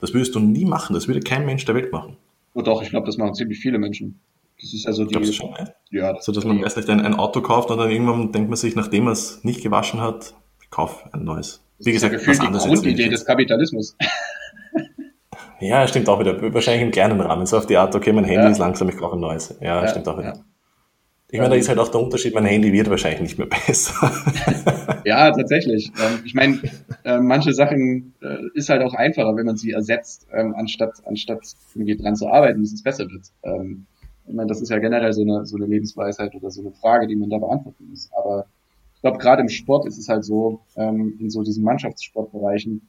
Das würdest du nie machen, das würde kein Mensch der Welt machen. Oh doch, ich glaube, das machen ziemlich viele Menschen. Das ist also die. Glaubst du schon, ne? Ja. Das so, dass man erst nicht ein, ein, Auto kauft und dann irgendwann denkt man sich, nachdem man es nicht gewaschen hat, ich kauf ein neues. Wie gesagt, das ist ja die Grundidee des Kapitalismus. *laughs* Ja, stimmt auch wieder. Wahrscheinlich im kleinen Rahmen. So auf die Art, okay, mein Handy ja. ist langsam, ich brauche ein neues. Ja, ja stimmt auch wieder. Ja. Ich meine, da ist halt auch der Unterschied, mein Handy wird wahrscheinlich nicht mehr *laughs* besser. *laughs* ja, tatsächlich. Ähm, ich meine, äh, manche Sachen äh, ist halt auch einfacher, wenn man sie ersetzt, ähm, anstatt, anstatt irgendwie dran zu arbeiten, bis es besser wird. Ähm, ich meine, das ist ja generell so eine, so eine Lebensweisheit oder so eine Frage, die man da beantworten muss. Aber ich glaube, gerade im Sport ist es halt so, in so diesen Mannschaftssportbereichen,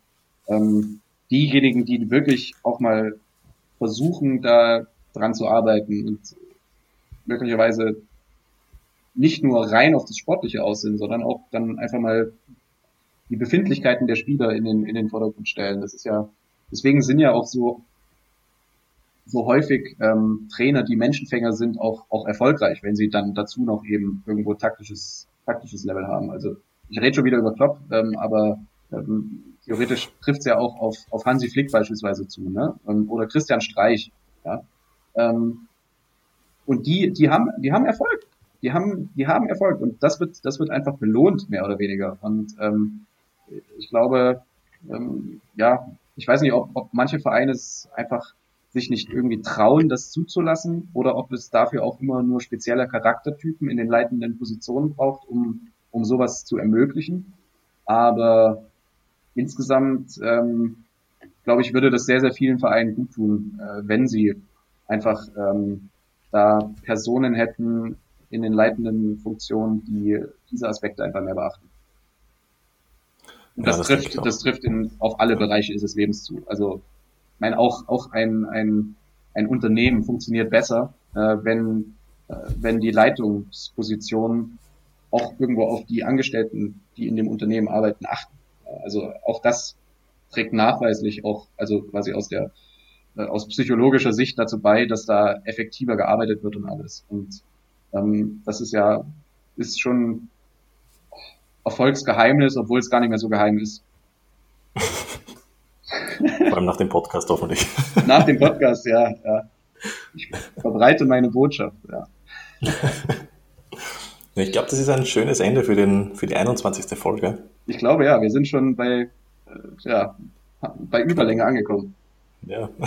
diejenigen, die wirklich auch mal versuchen, da dran zu arbeiten und möglicherweise nicht nur rein auf das Sportliche aus sind, sondern auch dann einfach mal die Befindlichkeiten der Spieler in den, in den Vordergrund stellen. Das ist ja, deswegen sind ja auch so, so häufig ähm, Trainer, die Menschenfänger sind, auch, auch erfolgreich, wenn sie dann dazu noch eben irgendwo taktisches, taktisches Level haben. Also ich rede schon wieder über Klopp, ähm, aber ähm, theoretisch trifft es ja auch auf, auf Hansi Flick beispielsweise zu, ne? Ähm, oder Christian Streich, ja. Ähm, und die, die haben, die haben Erfolg. Die haben, die haben Erfolg und das wird, das wird einfach belohnt, mehr oder weniger. Und ähm, ich glaube, ähm, ja, ich weiß nicht, ob, ob manche Vereine es einfach sich nicht irgendwie trauen, das zuzulassen, oder ob es dafür auch immer nur spezielle Charaktertypen in den leitenden Positionen braucht, um, um sowas zu ermöglichen. Aber insgesamt, ähm, glaube ich, würde das sehr, sehr vielen Vereinen gut tun, äh, wenn sie einfach ähm, da Personen hätten in den leitenden Funktionen, die diese Aspekte einfach mehr beachten. Und ja, das, das, trifft, das trifft in, auf alle Bereiche des Lebens zu. Also, ich meine, auch, auch ein, ein, ein Unternehmen funktioniert besser, äh, wenn, äh, wenn die Leitungspositionen auch irgendwo auf die Angestellten, die in dem Unternehmen arbeiten, achten. Also auch das trägt nachweislich auch, also quasi aus der äh, aus psychologischer Sicht dazu bei, dass da effektiver gearbeitet wird und alles. Und ähm, das ist ja ist schon Erfolgsgeheimnis, obwohl es gar nicht mehr so geheim ist. Vor allem nach dem Podcast hoffentlich. Nach dem Podcast, ja, ja. Ich verbreite meine Botschaft, ja. *laughs* Ich glaube, das ist ein schönes Ende für, den, für die 21. Folge. Ich glaube ja, wir sind schon bei, äh, ja, bei Überlänge angekommen. Ja. *laughs*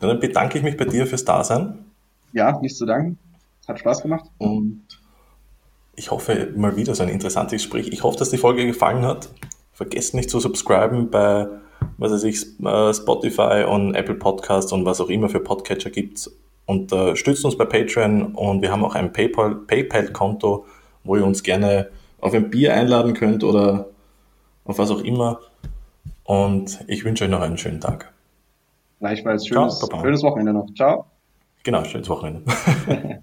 Dann bedanke ich mich bei dir fürs Dasein. Ja, nichts zu danken. Hat Spaß gemacht. Und ich hoffe mal wieder so ein interessantes Gespräch. Ich hoffe, dass die Folge gefallen hat. Vergesst nicht zu subscriben bei was weiß ich, äh, Spotify und Apple Podcasts und was auch immer für Podcatcher gibt. Unterstützt uns bei Patreon und wir haben auch ein PayPal-Konto, wo ihr uns gerne auf ein Bier einladen könnt oder auf was auch immer. Und ich wünsche euch noch einen schönen Tag. Gleichfalls schönes, Ciao, schönes Wochenende noch. Ciao. Genau, schönes Wochenende. *laughs*